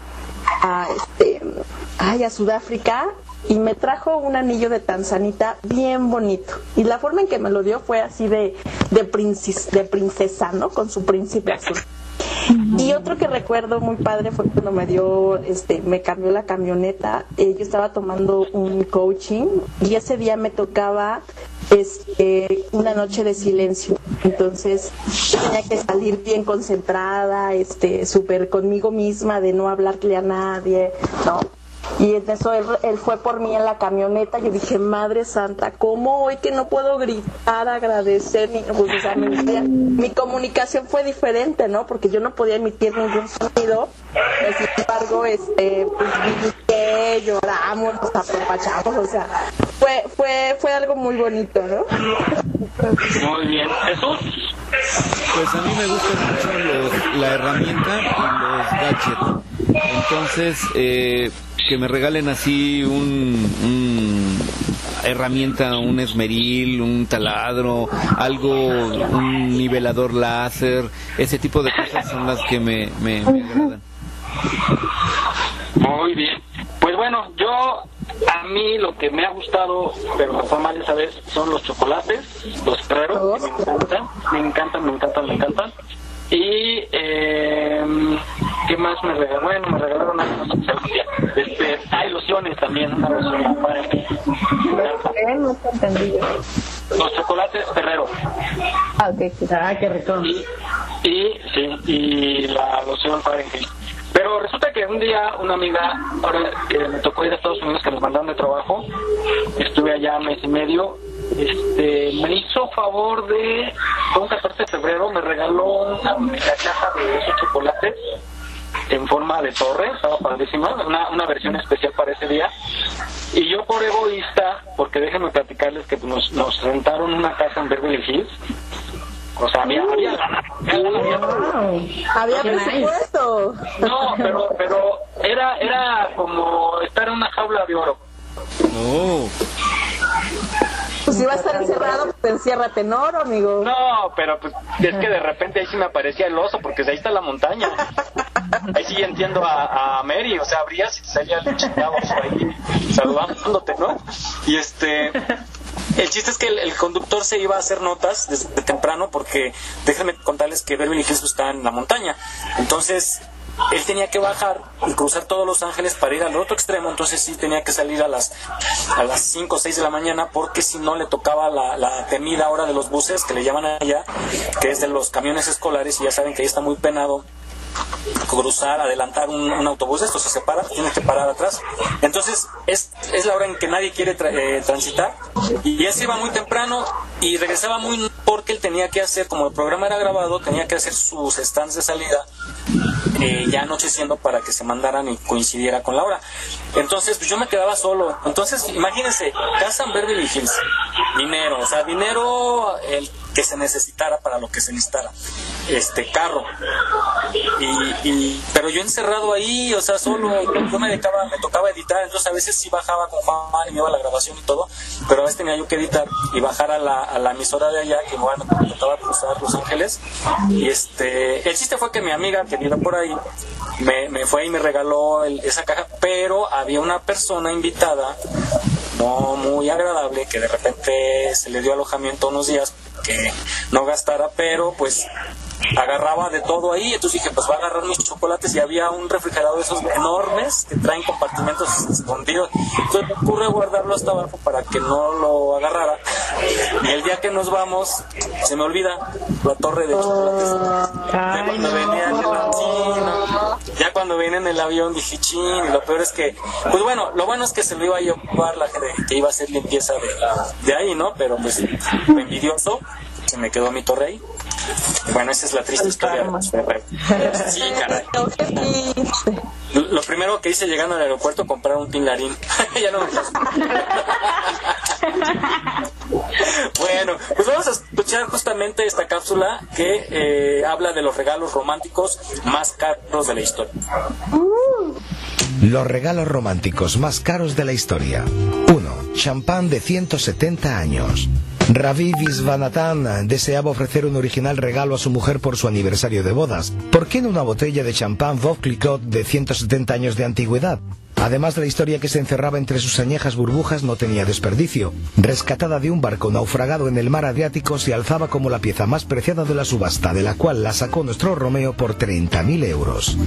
Speaker 9: a este, ay, a Sudáfrica y me trajo un anillo de tanzanita bien bonito. Y la forma en que me lo dio fue así de, de, de princesa, ¿no? Con su príncipe azul. Y otro que recuerdo muy padre fue cuando me dio, este, me cambió la camioneta. Eh, yo estaba tomando un coaching y ese día me tocaba este, una noche de silencio. Entonces tenía que salir bien concentrada, este, súper conmigo misma, de no hablarle a nadie, ¿no? Y en eso él, fue por mí en la camioneta. Yo dije, Madre Santa, ¿cómo hoy que no puedo gritar, agradecer? Ni, pues, o sea, mi, comunicación fue diferente, ¿no? Porque yo no podía emitir ningún sonido. Sin embargo, este, pues lloramos, nos aprovechamos, o sea, fue, fue, fue algo muy bonito, ¿no?
Speaker 4: Muy bien. ¿Jesús?
Speaker 3: Pues a mí me gustan mucho la herramienta y los gadgets. Entonces, eh, que me regalen así un, herramienta, un esmeril, un taladro, algo, un nivelador láser, ese tipo de cosas son las que me, me, agradan.
Speaker 4: Muy bien. Pues bueno, yo a mí lo que me ha gustado, pero de forma esa vez, son los chocolates, los perros, me encantan, me encantan, me encantan, me encantan. Y, eh, ¿qué más me regalaron? Bueno, me regalaron algunos este, Hay lociones también, una loción para No Los chocolates Ferrero.
Speaker 7: Ah, ok. Ah, qué rico.
Speaker 4: Y, y, sí, y la loción Fahrenheit. Pero resulta que un día una amiga, ahora que me tocó ir a Estados Unidos, que nos mandaron de trabajo, estuve allá mes y medio, este, me hizo favor de, un 14 de febrero, me regaló una, caja de esos chocolates en forma de torre, estaba padrísima, una, una versión especial para ese día. Y yo por egoísta, porque déjenme platicarles que nos, nos rentaron una casa en Beverly Hills, o sea, había, había,
Speaker 9: había, presupuesto.
Speaker 4: No, pero, pero era, era como estar en una jaula de oro.
Speaker 3: Oh.
Speaker 9: Pues si va a estar encerrado, pues enciérrate en amigo.
Speaker 4: No, pero pues es que de repente ahí sí me aparecía el oso, porque ahí está la montaña. Ahí sí entiendo a, a Mary, o sea, abrías y te salía el chingado ahí saludándote, ¿no? Y este... El chiste es que el, conductor se iba a hacer notas desde temprano porque déjenme contarles que Beverly Hills está en la montaña. Entonces, él tenía que bajar y cruzar todos Los Ángeles para ir al otro extremo, entonces sí tenía que salir a las a las 5 o 6 de la mañana porque si no le tocaba la, temida hora de los buses que le llaman allá, que es de los camiones escolares y ya saben que ahí está muy penado cruzar, adelantar un, autobús, esto se separa, tiene que parar atrás. Entonces es, es la hora en que nadie quiere eh, transitar y él se iba muy temprano y regresaba muy porque él tenía que hacer, como el programa era grabado, tenía que hacer sus stands de salida eh, ya anocheciendo para que se mandaran y coincidiera con la hora. Entonces pues, yo me quedaba solo. Entonces imagínense, casa Beverly Hills, dinero, o sea, dinero el que se necesitara para lo que se necesitara, este carro. Y, pero yo encerrado ahí, o sea, solo yo me dedicaba, me tocaba editar, entonces a veces sí bajaba con Juan y me iba a la grabación y todo, pero a veces tenía yo que editar y bajar a la, a la emisora de allá, que bueno, me tocaba cruzar Los Ángeles. Y este, el chiste fue que mi amiga que vive por ahí me, me fue y me regaló esa caja, pero había una persona invitada no muy agradable que de repente se le dio alojamiento unos días que no gastara, pero pues agarraba de todo ahí, entonces dije, pues va a agarrar mis chocolates y había un refrigerador de esos enormes que traen compartimentos escondidos. Entonces me ocurre guardarlo hasta abajo para que no lo agarrara. Y el día que nos vamos, se me olvida la torre de chocolates. ya cuando venía en el, ya cuando venía en el avión dije, ching, y lo peor es que, pues bueno, lo bueno es que se lo iba a llevar la gente que iba a hacer limpieza de, de ahí, ¿no? Pero pues envidioso, se me quedó mi torre ahí. Bueno, esa es la triste historia. Sí, caray. <laughs> Lo primero que hice llegando al aeropuerto, comprar un tinlarín. <laughs> ya no <laughs> bueno, pues vamos a escuchar justamente esta cápsula que eh, habla de los regalos románticos más caros de la historia.
Speaker 17: Los regalos románticos más caros de la historia. 1. Champán de 170 años. Ravi Visvanathan deseaba ofrecer un original regalo a su mujer por su aniversario de bodas. ¿Por qué no una botella de champán Vauclicot de 170 años de antigüedad? Además de la historia que se encerraba entre sus añejas burbujas no tenía desperdicio. Rescatada de un barco naufragado en el mar Adriático se alzaba como la pieza más preciada de la subasta, de la cual la sacó nuestro Romeo por 30.000 euros.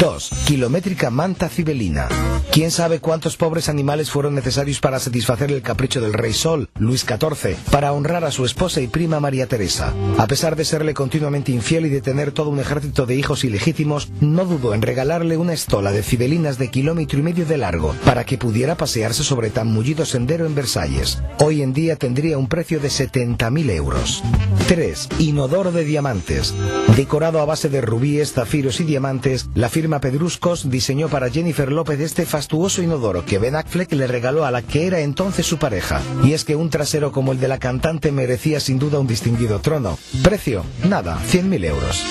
Speaker 17: 2. Kilométrica manta cibelina. ¿Quién sabe cuántos pobres animales fueron necesarios para satisfacer el capricho del rey Sol, Luis XIV, para honrar a su esposa y prima María Teresa? A pesar de serle continuamente infiel y de tener todo un ejército de hijos ilegítimos, no dudó en regalarle una estola de cibelinas de kilómetro y medio de largo para que pudiera pasearse sobre tan mullido sendero en Versalles. Hoy en día tendría un precio de 70.000 euros. 3. Inodoro de diamantes. Decorado a base de rubíes, zafiros y diamantes, la firma Pedruscos diseñó para Jennifer López este fastuoso inodoro que Ben Affleck le regaló a la que era entonces su pareja. Y es que un trasero como el de la cantante merecía sin duda un distinguido trono. Precio, nada, 100.000 euros.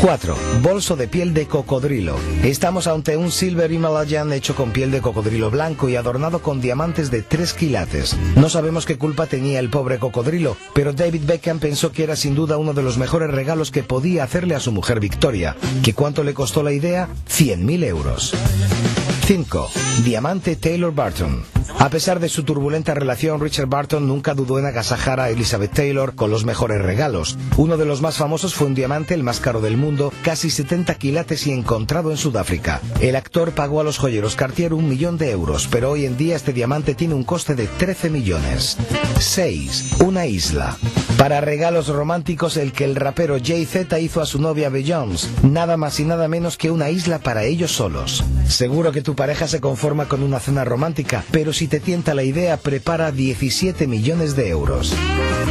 Speaker 17: 4. Bolso de piel de cocodrilo. Estamos ante un Silver Himalayan hecho con piel de cocodrilo blanco y adornado con diamantes de 3 quilates. No sabemos qué culpa tenía el pobre cocodrilo, pero David Beckham pensó que era sin duda uno de los mejores regalos que podía hacerle a su mujer Victoria. ¿Que cuánto le costó la idea? 100.000 euros. 5. Diamante Taylor Barton. A pesar de su turbulenta relación, Richard Barton nunca dudó en agasajar a Elizabeth Taylor con los mejores regalos. Uno de los más famosos fue un diamante, el más caro del mundo, casi 70 quilates y encontrado en Sudáfrica. El actor pagó a los joyeros Cartier un millón de euros, pero hoy en día este diamante tiene un coste de 13 millones. 6. Una isla. Para regalos románticos, el que el rapero Jay-Z hizo a su novia Beyoncé, nada más y nada menos que una isla para ellos solos. Seguro que tu pareja se conforma con una cena romántica, pero si te tienta la idea, prepara 17 millones de euros.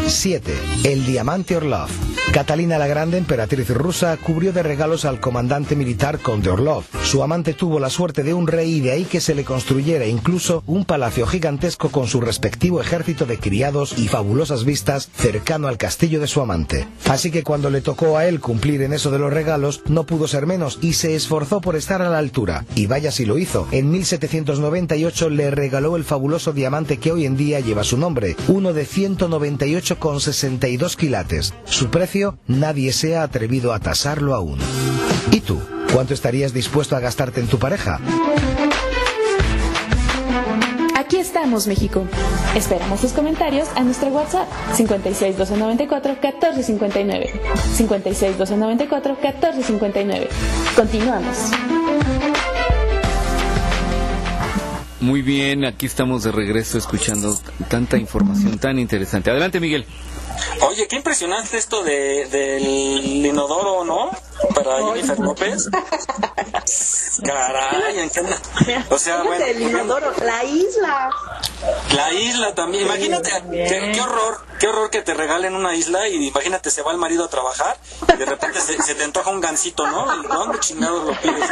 Speaker 17: 7. El diamante Orlov. Catalina la Grande, emperatriz rusa, cubrió de regalos al comandante militar Conde Orlov. Su amante tuvo la suerte de un rey y de ahí que se le construyera incluso un palacio gigantesco con su respectivo ejército de criados y fabulosas vistas cercano al castillo de su amante. Así que cuando le tocó a él cumplir en eso de los regalos, no pudo ser menos y se esforzó por estar a la altura. Y vaya si lo hizo. En 1798 le regaló el fabuloso diamante que hoy en día lleva su nombre, uno de 198,62 quilates. Su precio nadie se ha atrevido a tasarlo aún. ¿Y tú? ¿Cuánto estarías dispuesto a gastarte en tu pareja?
Speaker 2: Aquí estamos, México. Esperamos tus comentarios a nuestro WhatsApp 56 294 1459. 56 294 1459. Continuamos.
Speaker 3: Muy bien, aquí estamos de regreso escuchando tanta información tan interesante. Adelante, Miguel.
Speaker 4: Oye, qué impresionante esto de, del inodoro, ¿no? Para Jennifer López. Caray, ¿entiendes? O sea, bueno.
Speaker 9: El inodoro, la isla.
Speaker 4: La isla también. Imagínate, qué, qué, horror, qué horror que te regalen una isla y imagínate, se va el marido a trabajar y de repente se, se te antoja un gansito, ¿no? ¿Dónde chingados lo pides?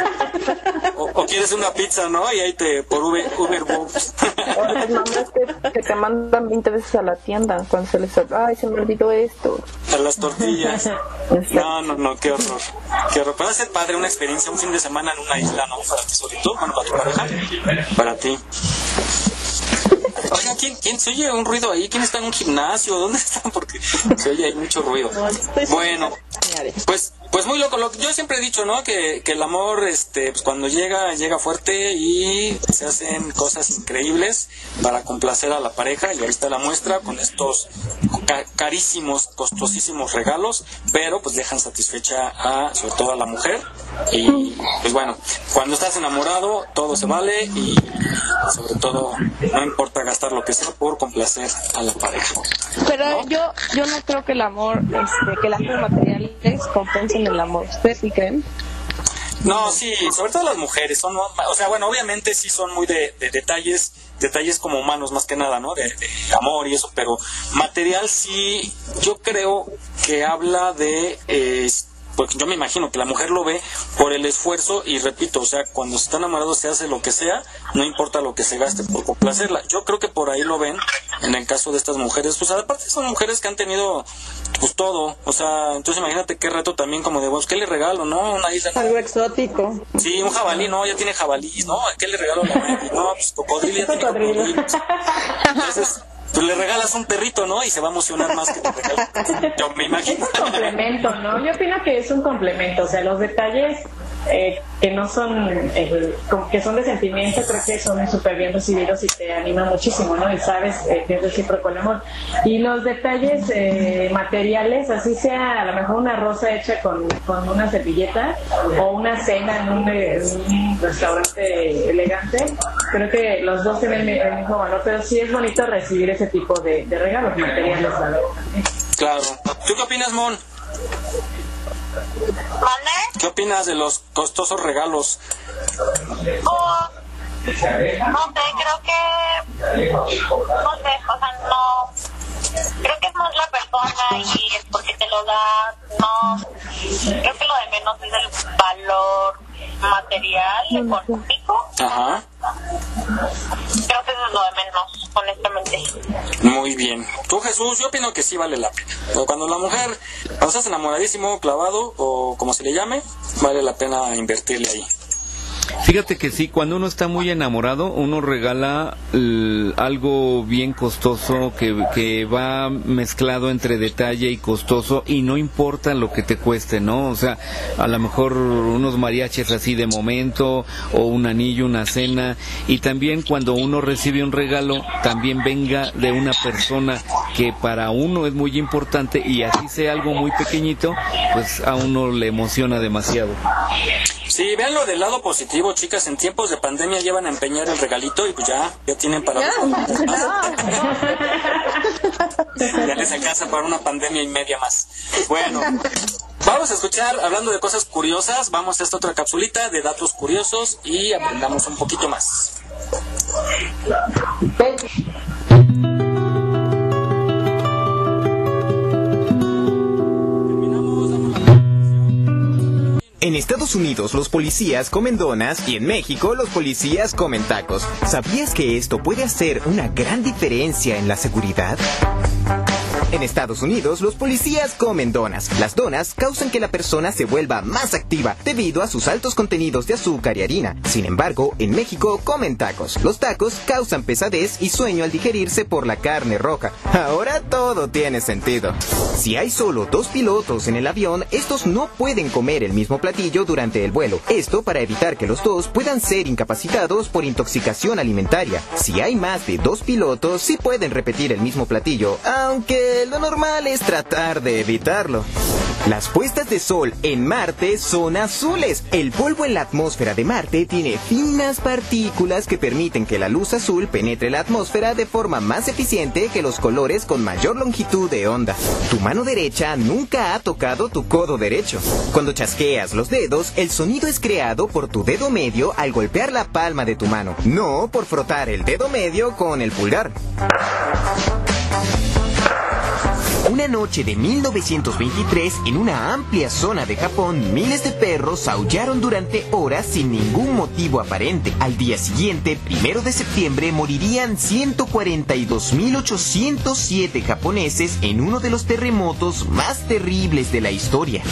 Speaker 4: O, o, quieres una pizza, ¿no? Y ahí te, por Uber, Box.
Speaker 10: O las mamás que, que, te mandan 20 veces a la tienda cuando se les... Ay, se me olvidó esto.
Speaker 4: A las tortillas. No, no, no, qué horror. Qué horror. Puede ser padre una experiencia, un fin de semana en una isla, ¿no? Para ti solito, bueno, para tu pareja. Para ti. Oiga, ¿quién, ¿quién se oye un ruido ahí? ¿Quién está en un gimnasio? ¿Dónde están? <laughs> Porque se oye ahí mucho ruido. Bueno, pues pues muy loco, lo, yo siempre he dicho, ¿no? Que, que el amor, este, pues cuando llega, llega fuerte y se hacen cosas increíbles para complacer a la pareja y ahí está la muestra con estos ca carísimos, costosísimos regalos, pero pues dejan satisfecha a, sobre todo a la mujer y pues bueno, cuando estás enamorado todo se vale y sobre todo no importa gastar lo que sea por complacer a la pareja.
Speaker 5: Pero ¿no? yo, yo no creo que el amor, este, que las cosas materiales compensen el amor. ¿Ustedes sí creen?
Speaker 4: No, sí, sobre todo las mujeres son, o sea, bueno, obviamente sí son muy de, de detalles, detalles como humanos más que nada, ¿no? De, de, amor y eso, pero material sí, yo creo que habla de, eh, porque yo me imagino que la mujer lo ve por el esfuerzo y repito, o sea, cuando se está enamorado se hace lo que sea, no importa lo que se gaste por complacerla. Yo creo que por ahí lo ven en el caso de estas mujeres, pues aparte son mujeres que han tenido pues todo, o sea, entonces imagínate qué reto también como de, vos, ¿qué le regalo, no? Una isla.
Speaker 7: Algo exótico.
Speaker 4: Sí, un jabalí, no, ya tiene jabalí, ¿no? ¿Qué le regalo a la No, pues cocodrilo, ya tiene cocodrilo. Entonces, tú le regalas un perrito, ¿no? Y se va a emocionar más que te regalas. <laughs> Yo me imagino.
Speaker 7: Es un complemento, ¿no? Yo opino que es un complemento, o sea, los detalles eh, que no son, eh, que son de sentimiento, creo que son súper bien recibidos y te anima muchísimo, ¿no? Y sabes eh, que es recíproco el amor. Y los detalles eh, materiales, así sea a lo mejor una rosa hecha con, con una servilleta o una cena en un, un restaurante elegante, creo que los dos tienen el mismo valor, pero sí es bonito recibir ese tipo de, de regalos materiales, verdad.
Speaker 4: Claro. ¿Tú qué opinas, Mon? ¿Qué opinas de los costosos regalos?
Speaker 6: Oh, no sé, creo que. No sé, o sea, no. Creo que es más la persona y es porque te lo da. No. Creo que lo de menos es el valor material, económico.
Speaker 4: Ajá.
Speaker 6: Creo que eso es lo de menos, honestamente.
Speaker 4: Muy bien. Tú, Jesús, yo opino que sí vale la pena. Pero cuando la mujer, cuando estás enamoradísimo, clavado, o como se le llame, vale la pena invertirle ahí.
Speaker 3: Fíjate que sí, cuando uno está muy enamorado, uno regala algo bien costoso que, que va mezclado entre detalle y costoso y no importa lo que te cueste, ¿no? O sea, a lo mejor unos mariachis así de momento o un anillo, una cena y también cuando uno recibe un regalo, también venga de una persona que para uno es muy importante y así sea algo muy pequeñito, pues a uno le emociona demasiado.
Speaker 4: Sí, del lado positivo, chicas. En tiempos de pandemia llevan a empeñar el regalito y pues ya, ya tienen para. <laughs> ya les alcanza para una pandemia y media más. Bueno, vamos a escuchar, hablando de cosas curiosas, vamos a esta otra capsulita de datos curiosos y aprendamos un poquito más.
Speaker 13: En Estados Unidos los policías comen donas y en México los policías comen tacos. ¿Sabías que esto puede hacer una gran diferencia en la seguridad? En Estados Unidos, los policías comen donas. Las donas causan que la persona se vuelva más activa debido a sus altos contenidos de azúcar y harina. Sin embargo, en México comen tacos. Los tacos causan pesadez y sueño al digerirse por la carne roja. Ahora todo tiene sentido. Si hay solo dos pilotos en el avión, estos no pueden comer el mismo platillo durante el vuelo. Esto para evitar que los dos puedan ser incapacitados por intoxicación alimentaria. Si hay más de dos pilotos, sí pueden repetir el mismo platillo, aunque lo normal es tratar de evitarlo. Las puestas de sol en Marte son azules. El polvo en la atmósfera de Marte tiene finas partículas que permiten que la luz azul penetre la atmósfera de forma más eficiente que los colores con mayor longitud de onda. Tu mano derecha nunca ha tocado tu codo derecho. Cuando chasqueas los dedos, el sonido es creado por tu dedo medio al golpear la palma de tu mano, no por frotar el dedo medio con el pulgar. Una noche de 1923, en una amplia zona de Japón, miles de perros aullaron durante horas sin ningún motivo aparente. Al día siguiente, primero de septiembre, morirían 142.807 japoneses en uno de los terremotos más terribles de la historia.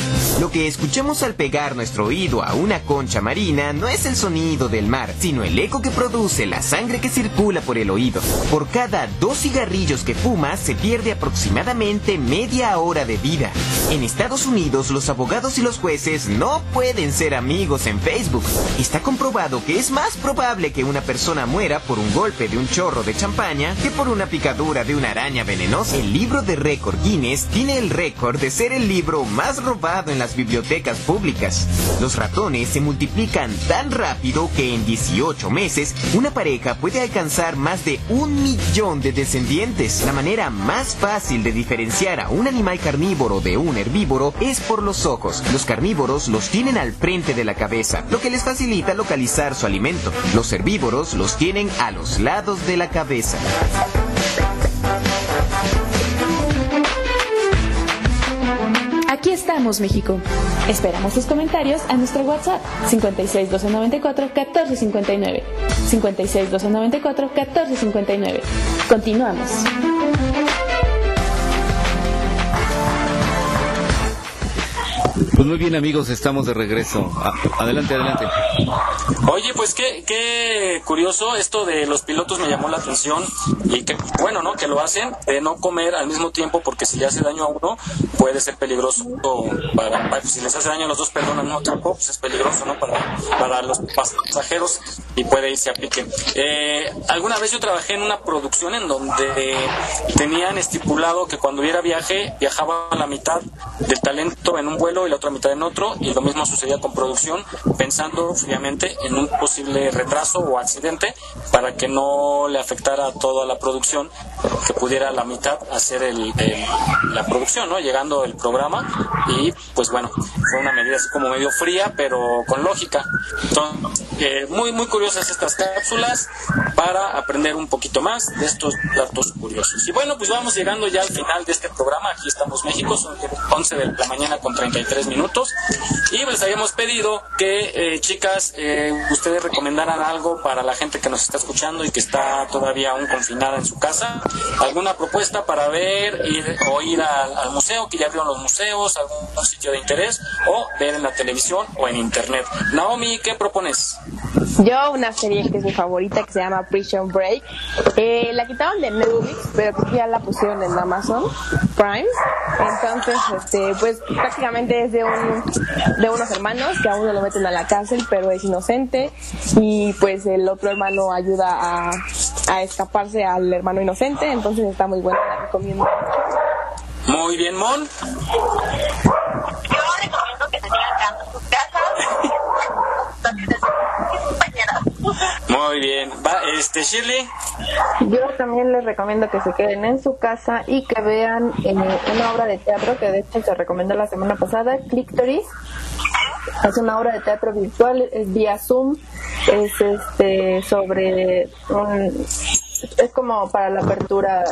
Speaker 13: Lo que escuchamos al pegar nuestro oído a una concha marina no es el sonido del mar, sino el eco que produce la sangre que circula por el oído. Por cada dos cigarrillos que fumas, se pierde aproximadamente media hora de vida. En Estados Unidos, los abogados y los jueces no pueden ser amigos en Facebook. Está comprobado que es más probable que una persona muera por un golpe de un chorro de champaña que por una picadura de una araña venenosa. El libro de récord Guinness tiene el récord de ser el libro más robado en las bibliotecas públicas. Los ratones se multiplican tan rápido que en 18 meses una pareja puede alcanzar más de un millón de descendientes. La manera más fácil de diferenciar a un animal carnívoro de un herbívoro es por los ojos. Los carnívoros los tienen al frente de la cabeza, lo que les facilita localizar su alimento. Los herbívoros los tienen a los lados de la cabeza.
Speaker 2: Aquí estamos, México. Esperamos tus comentarios a nuestro WhatsApp 56 294 1459. 56 294 1459. Continuamos.
Speaker 3: Pues muy bien amigos, estamos de regreso. adelante, adelante.
Speaker 4: Oye, pues qué, qué curioso, esto de los pilotos me llamó la atención y que bueno, ¿no? Que lo hacen de no comer al mismo tiempo porque si le hace daño a uno puede ser peligroso para, si les hace daño a los dos, perdón, al mismo tiempo, pues es peligroso, ¿no? Para, para los pasajeros y puede irse a pique. Eh, alguna vez yo trabajé en una producción en donde tenían estipulado que cuando hubiera viaje viajaba la mitad del talento en un vuelo y la otra mitad en otro y lo mismo sucedía con producción pensando fríamente en un posible retraso o accidente para que no le afectara a toda la producción que pudiera la mitad hacer el, la producción, ¿no? Llegando el programa y pues bueno, fue una medida así como medio fría pero con lógica. Entonces, eh, muy muy curiosas estas cápsulas para aprender un poquito más de estos datos curiosos. Y bueno, pues vamos llegando ya al final de este programa. Aquí estamos México, son 11 de la mañana con 33 minutos. Y les habíamos pedido que, eh, chicas, eh, ustedes recomendaran algo para la gente que nos está escuchando y que está todavía aún confinada en su casa. ¿Alguna propuesta para ver o ir al, museo, que ya abrieron los museos, algún sitio de interés, o ver en la televisión o en internet? Naomi, ¿qué propones?
Speaker 5: Yo una serie que es mi favorita que se llama Prison Break. Eh, la quitaron de Netflix, pero ya la pusieron en Amazon Prime. Entonces, este, pues prácticamente es de, un, de unos hermanos que a uno lo meten a la cárcel, pero es inocente. Y pues el otro hermano ayuda a, escaparse al hermano inocente. Entonces está muy buena, la recomiendo
Speaker 4: Muy bien, Mon.
Speaker 6: Yo recomiendo que se sigan en sus casas.
Speaker 4: Muy bien. Va, este, Shirley.
Speaker 10: Yo también les recomiendo que se queden en su casa y que vean eh, una obra de teatro que de hecho se recomendó la semana pasada, Clicktory. Es una obra de teatro virtual, es vía Zoom, es este sobre un, es como para la apertura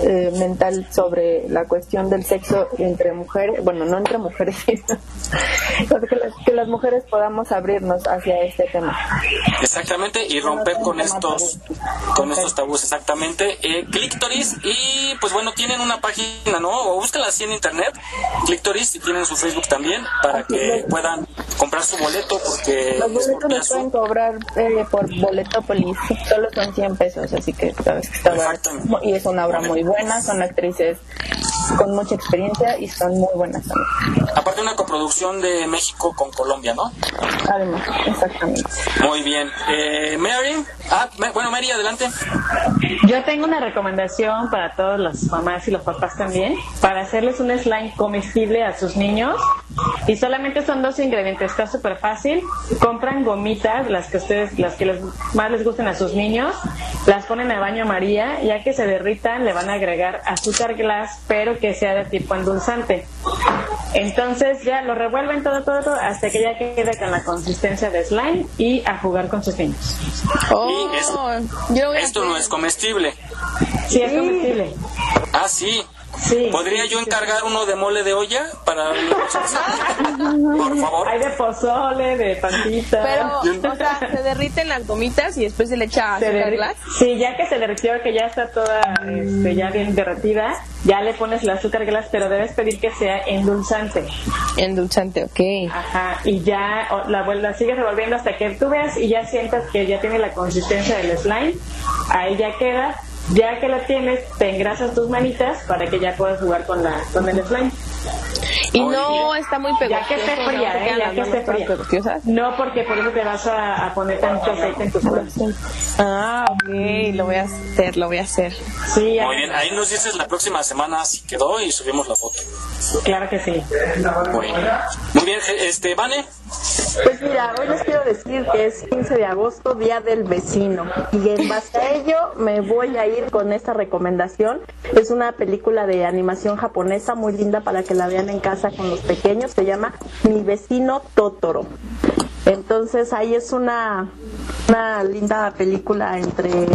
Speaker 10: eh, mental sobre la cuestión del sexo entre mujeres, bueno, no entre mujeres, <laughs> sino que, las, que las mujeres podamos abrirnos hacia este tema.
Speaker 4: Exactamente, y romper con estos con estos tabús, exactamente. Eh, Clicktoris, y pues bueno, tienen una página, ¿no? O búsquenla así en internet, Clicktoris, y tienen su Facebook también, para que puedan comprar su boleto, porque...
Speaker 10: Los boletos los pueden cobrar eh, por boleto polis, solo son 100 pesos, así que sabes que está Y es una obra muy buenas, son actrices con mucha experiencia y son muy buenas también.
Speaker 4: Aparte una coproducción de México con Colombia, ¿no?
Speaker 10: Además, exactamente.
Speaker 4: Muy bien. Eh, Mary, ah, bueno, Mary, adelante.
Speaker 7: Yo tengo una recomendación para todas las mamás y los papás también, para hacerles un slime comestible a sus niños. Y solamente son dos ingredientes, está súper fácil. Compran gomitas, las que ustedes, las que les, más les gusten a sus niños, las ponen a baño María, ya que se derritan, le van a agregar azúcar glass, pero que sea de tipo endulzante. Entonces ya lo revuelven todo, todo, todo, hasta que ya quede con la consistencia de slime y a jugar con sus niños.
Speaker 4: Oh, esto no es comestible.
Speaker 7: Sí, es comestible.
Speaker 4: Ah, sí. ¿Podría yo encargar uno de mole de olla para <laughs> Por favor.
Speaker 7: Hay de pozole, de pantita.
Speaker 5: Pero, <laughs> o sea, se derriten las gomitas y después se le echa azúcar glass.
Speaker 7: Sí, ya que se derritió, que ya está toda este, ya bien derretida, ya le pones el azúcar glass, pero debes pedir que sea endulzante.
Speaker 5: Endulzante, ok.
Speaker 7: Ajá, y ya la, la sigues revolviendo hasta que tú veas y ya sientas que ya tiene la consistencia del slime. Ahí ya queda ya que la tienes, te engrasas tus manitas para que ya puedas jugar con, la, con el slime.
Speaker 5: Y no está muy pegostoso.
Speaker 7: Ya que esté fría, ¿eh? Ya que esté fría. No, porque por eso te vas a, poner tanto aceite en tu corazón.
Speaker 5: Ah, ok. Lo voy a hacer, lo voy a hacer.
Speaker 4: Sí, Muy bien. Ahí nos dices la próxima semana si quedó y subimos la foto.
Speaker 7: Claro que sí.
Speaker 4: Muy bien. Este, Vane.
Speaker 9: Pues mira, hoy les quiero decir que es 15 de agosto, Día del Vecino. Y en base a ello me voy a ir con esta recomendación. Es una película de animación japonesa muy linda para que la vean en casa con los pequeños. Se llama Mi vecino Totoro. Entonces ahí es una, una linda película entre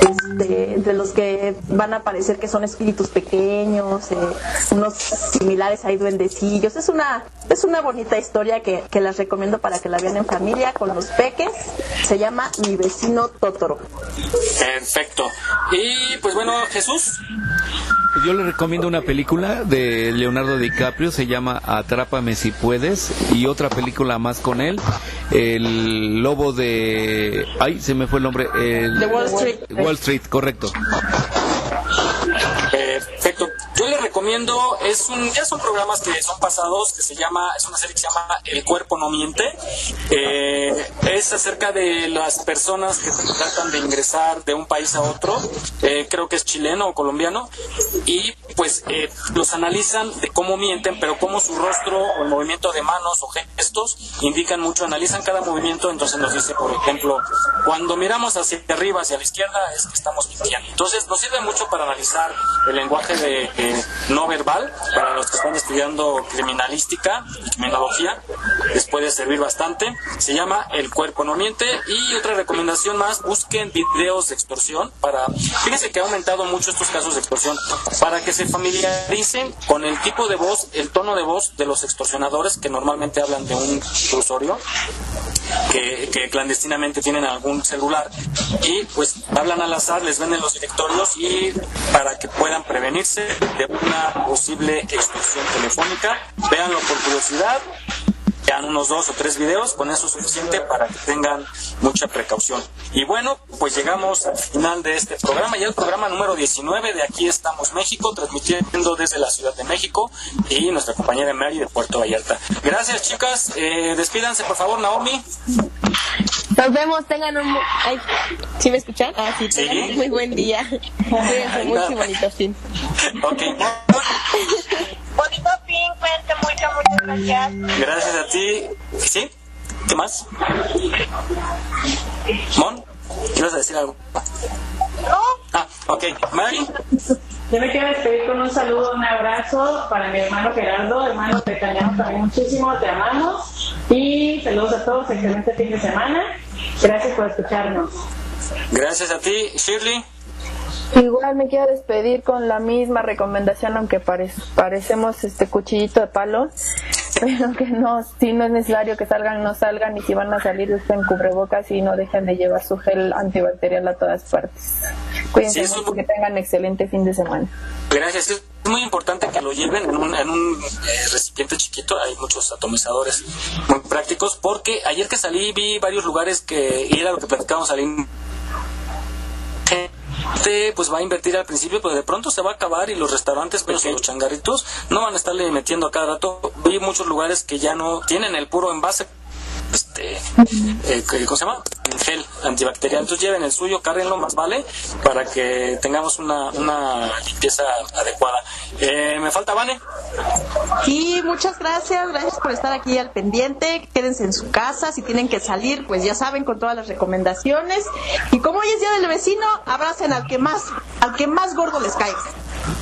Speaker 9: este, entre los que van a aparecer que son espíritus pequeños, eh, unos similares hay duendecillos. Es una, es una bonita historia que, que las recomiendo para que la vean en familia con los peques. Se llama Mi vecino Totoro.
Speaker 4: Perfecto. Y pues bueno, Jesús.
Speaker 3: Yo le recomiendo una película de Leonardo DiCaprio, se llama Atrápame si puedes, y otra película más con él, El Lobo de... Ay, se me fue el nombre. El...
Speaker 9: De Wall Street.
Speaker 3: Wall Street, correcto.
Speaker 4: Recomiendo, es un, ya son programas que son pasados, que se llama, es una serie que se llama El cuerpo no miente. Eh, es acerca de las personas que tratan de ingresar de un país a otro, eh, creo que es chileno o colombiano, y pues eh, los analizan de cómo mienten, pero cómo su rostro o el movimiento de manos o gestos indican mucho, analizan cada movimiento, entonces nos dice, por ejemplo, cuando miramos hacia arriba, hacia la izquierda, es que estamos mintiendo. Entonces nos sirve mucho para analizar el lenguaje de eh, no verbal, para los que están estudiando criminalística y criminología, les puede servir bastante. Se llama El cuerpo no miente. Y otra recomendación más, busquen videos de extorsión para, fíjense que ha aumentado mucho estos casos de extorsión, para que se familiaricen con el tipo de voz, el tono de voz de los extorsionadores que normalmente hablan de un usuario que, que clandestinamente tienen algún celular y pues hablan al azar, les venden los directorios y para que puedan prevenirse de una posible extorsión telefónica, véanlo por curiosidad, vean unos dos o tres videos, con eso es suficiente para que tengan mucha precaución. Y bueno, pues llegamos al final de este programa, ya el programa número 19 de Aquí estamos México, transmitiendo desde la Ciudad de México y nuestra compañera Mary de Puerto Vallarta. Gracias chicas, eh, despídanse por favor Naomi.
Speaker 5: Nos vemos, tengan un... Ay, ¿Sí me escuchan? Ah, sí, tengan
Speaker 4: Sí.
Speaker 5: un muy buen día. Cuídense mucho y bonito fin.
Speaker 4: Ok,
Speaker 6: Bonito fin, cuídense mucho, muchas gracias.
Speaker 4: gracias a ti. ¿Sí? ¿Qué más? Mon, ¿quieres decir algo? Ah, ok. Mary.
Speaker 7: Yo me quiero despedir con un saludo, un abrazo para mi hermano Gerardo. Hermano, te extrañamos también muchísimo, te amamos. Y saludos a todos, excelente fin de semana. Gracias por escucharnos.
Speaker 4: Gracias a ti, Shirley.
Speaker 10: Igual me quiero despedir con la misma recomendación, aunque pare- parecemos este cuchillito de palo, <laughs> pero que no, si no es necesario que salgan, no salgan, y si van a salir, usen cubrebocas y no dejen de llevar su gel antibacterial a todas partes. Cuídense
Speaker 4: Sí,
Speaker 10: mucho, que tengan excelente fin de semana.
Speaker 4: Gracias. Es muy importante que lo lleven en un, en un eh, recipiente chiquito. Hay muchos atomizadores muy prácticos. Porque ayer que salí vi varios lugares que, y era lo que platicábamos al gente pues va a invertir al principio, pero de pronto se va a acabar y los restaurantes pequeños, los changarritos, no van a estarle metiendo a cada rato. Vi muchos lugares que ya no tienen el puro envase este, eh, ¿cómo se llama? Gel antibacterial. Entonces lleven el suyo, cárguenlo más vale para que tengamos una, una limpieza adecuada. Eh, me falta Vane.
Speaker 9: Sí, muchas gracias, gracias por estar aquí al pendiente. Quédense en su casa, si tienen que salir, pues ya saben con todas las recomendaciones. Y como hoy es día del vecino, abracen al que más, al que más gordo les caiga.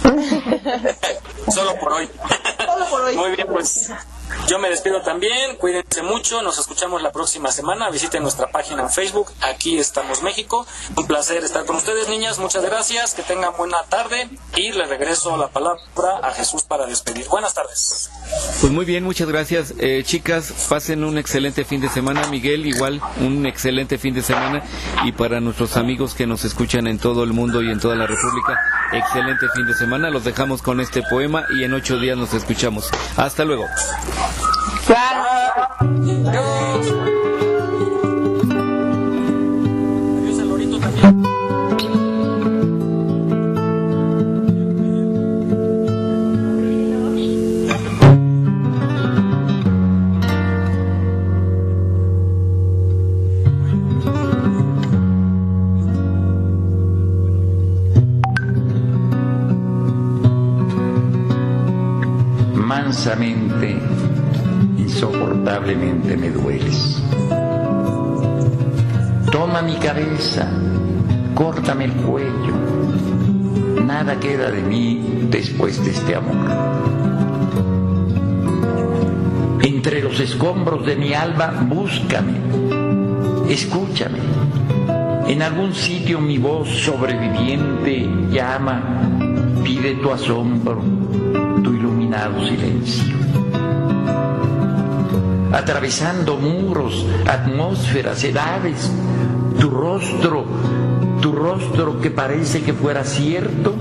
Speaker 9: <laughs>
Speaker 4: Solo por hoy.
Speaker 9: Solo por hoy.
Speaker 4: Muy bien, pues yo me despido también. Cuídense mucho. Nos escuchamos la próxima semana. Visiten nuestra página en Facebook. Aquí estamos México. Un placer estar con ustedes, niñas. Muchas gracias. Que tengan buena tarde. Y le regreso la palabra a Jesús para despedir. Buenas tardes.
Speaker 3: Pues muy bien, muchas gracias. Eh, chicas, pasen un excelente fin de semana. Miguel, igual, un excelente fin de semana. Y para nuestros amigos que nos escuchan en todo el mundo y en toda la República, excelente fin de semana. Los dejamos con este poema y en ocho días nos escuchamos. Hasta luego.
Speaker 18: Insoportablemente me dueles. Toma mi cabeza, córtame el cuello, nada queda de mí después de este amor. Entre los escombros de mi alma, búscame, escúchame, En algún sitio mi voz sobreviviente llama, pide tu asombro, tu silencio. Atravesando muros, atmósferas, edades, tu rostro, tu rostro que parece que fuera cierto,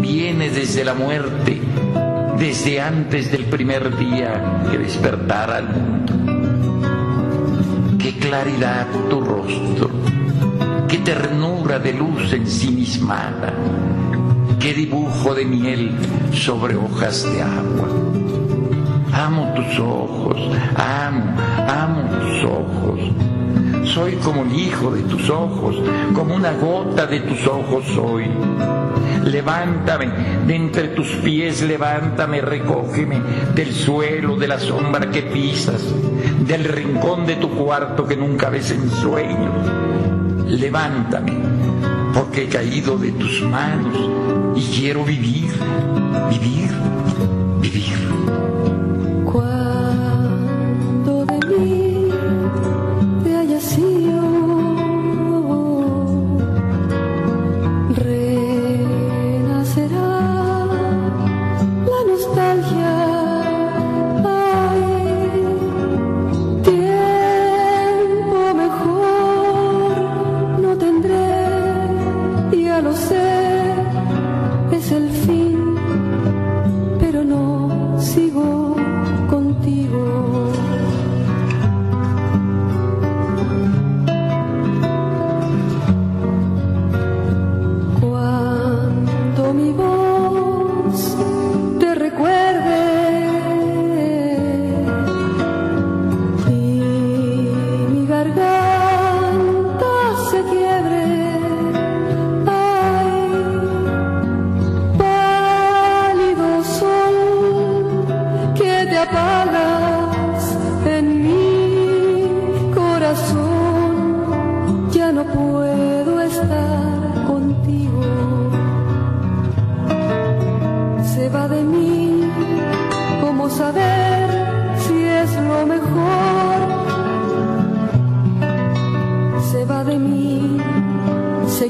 Speaker 18: viene desde la muerte, desde antes del primer día que despertara al mundo. Qué claridad tu rostro, qué ternura de luz ensimismada, qué dibujo de miel sobre hojas de agua. Amo tus ojos, amo, amo tus ojos. Soy como el hijo de tus ojos, como una gota de tus ojos soy. Levántame de entre tus pies, levántame, recógeme del suelo, de la sombra que pisas, del rincón de tu cuarto que nunca ves en sueños. Levántame, porque he caído de tus manos y quiero vivir, vivir, vivir.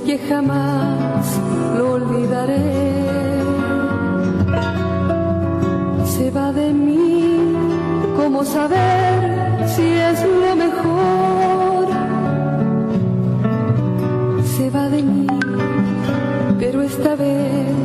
Speaker 19: Que jamás lo olvidaré se va de mí, ¿cómo saber si es lo mejor? Se va de mí, pero esta vez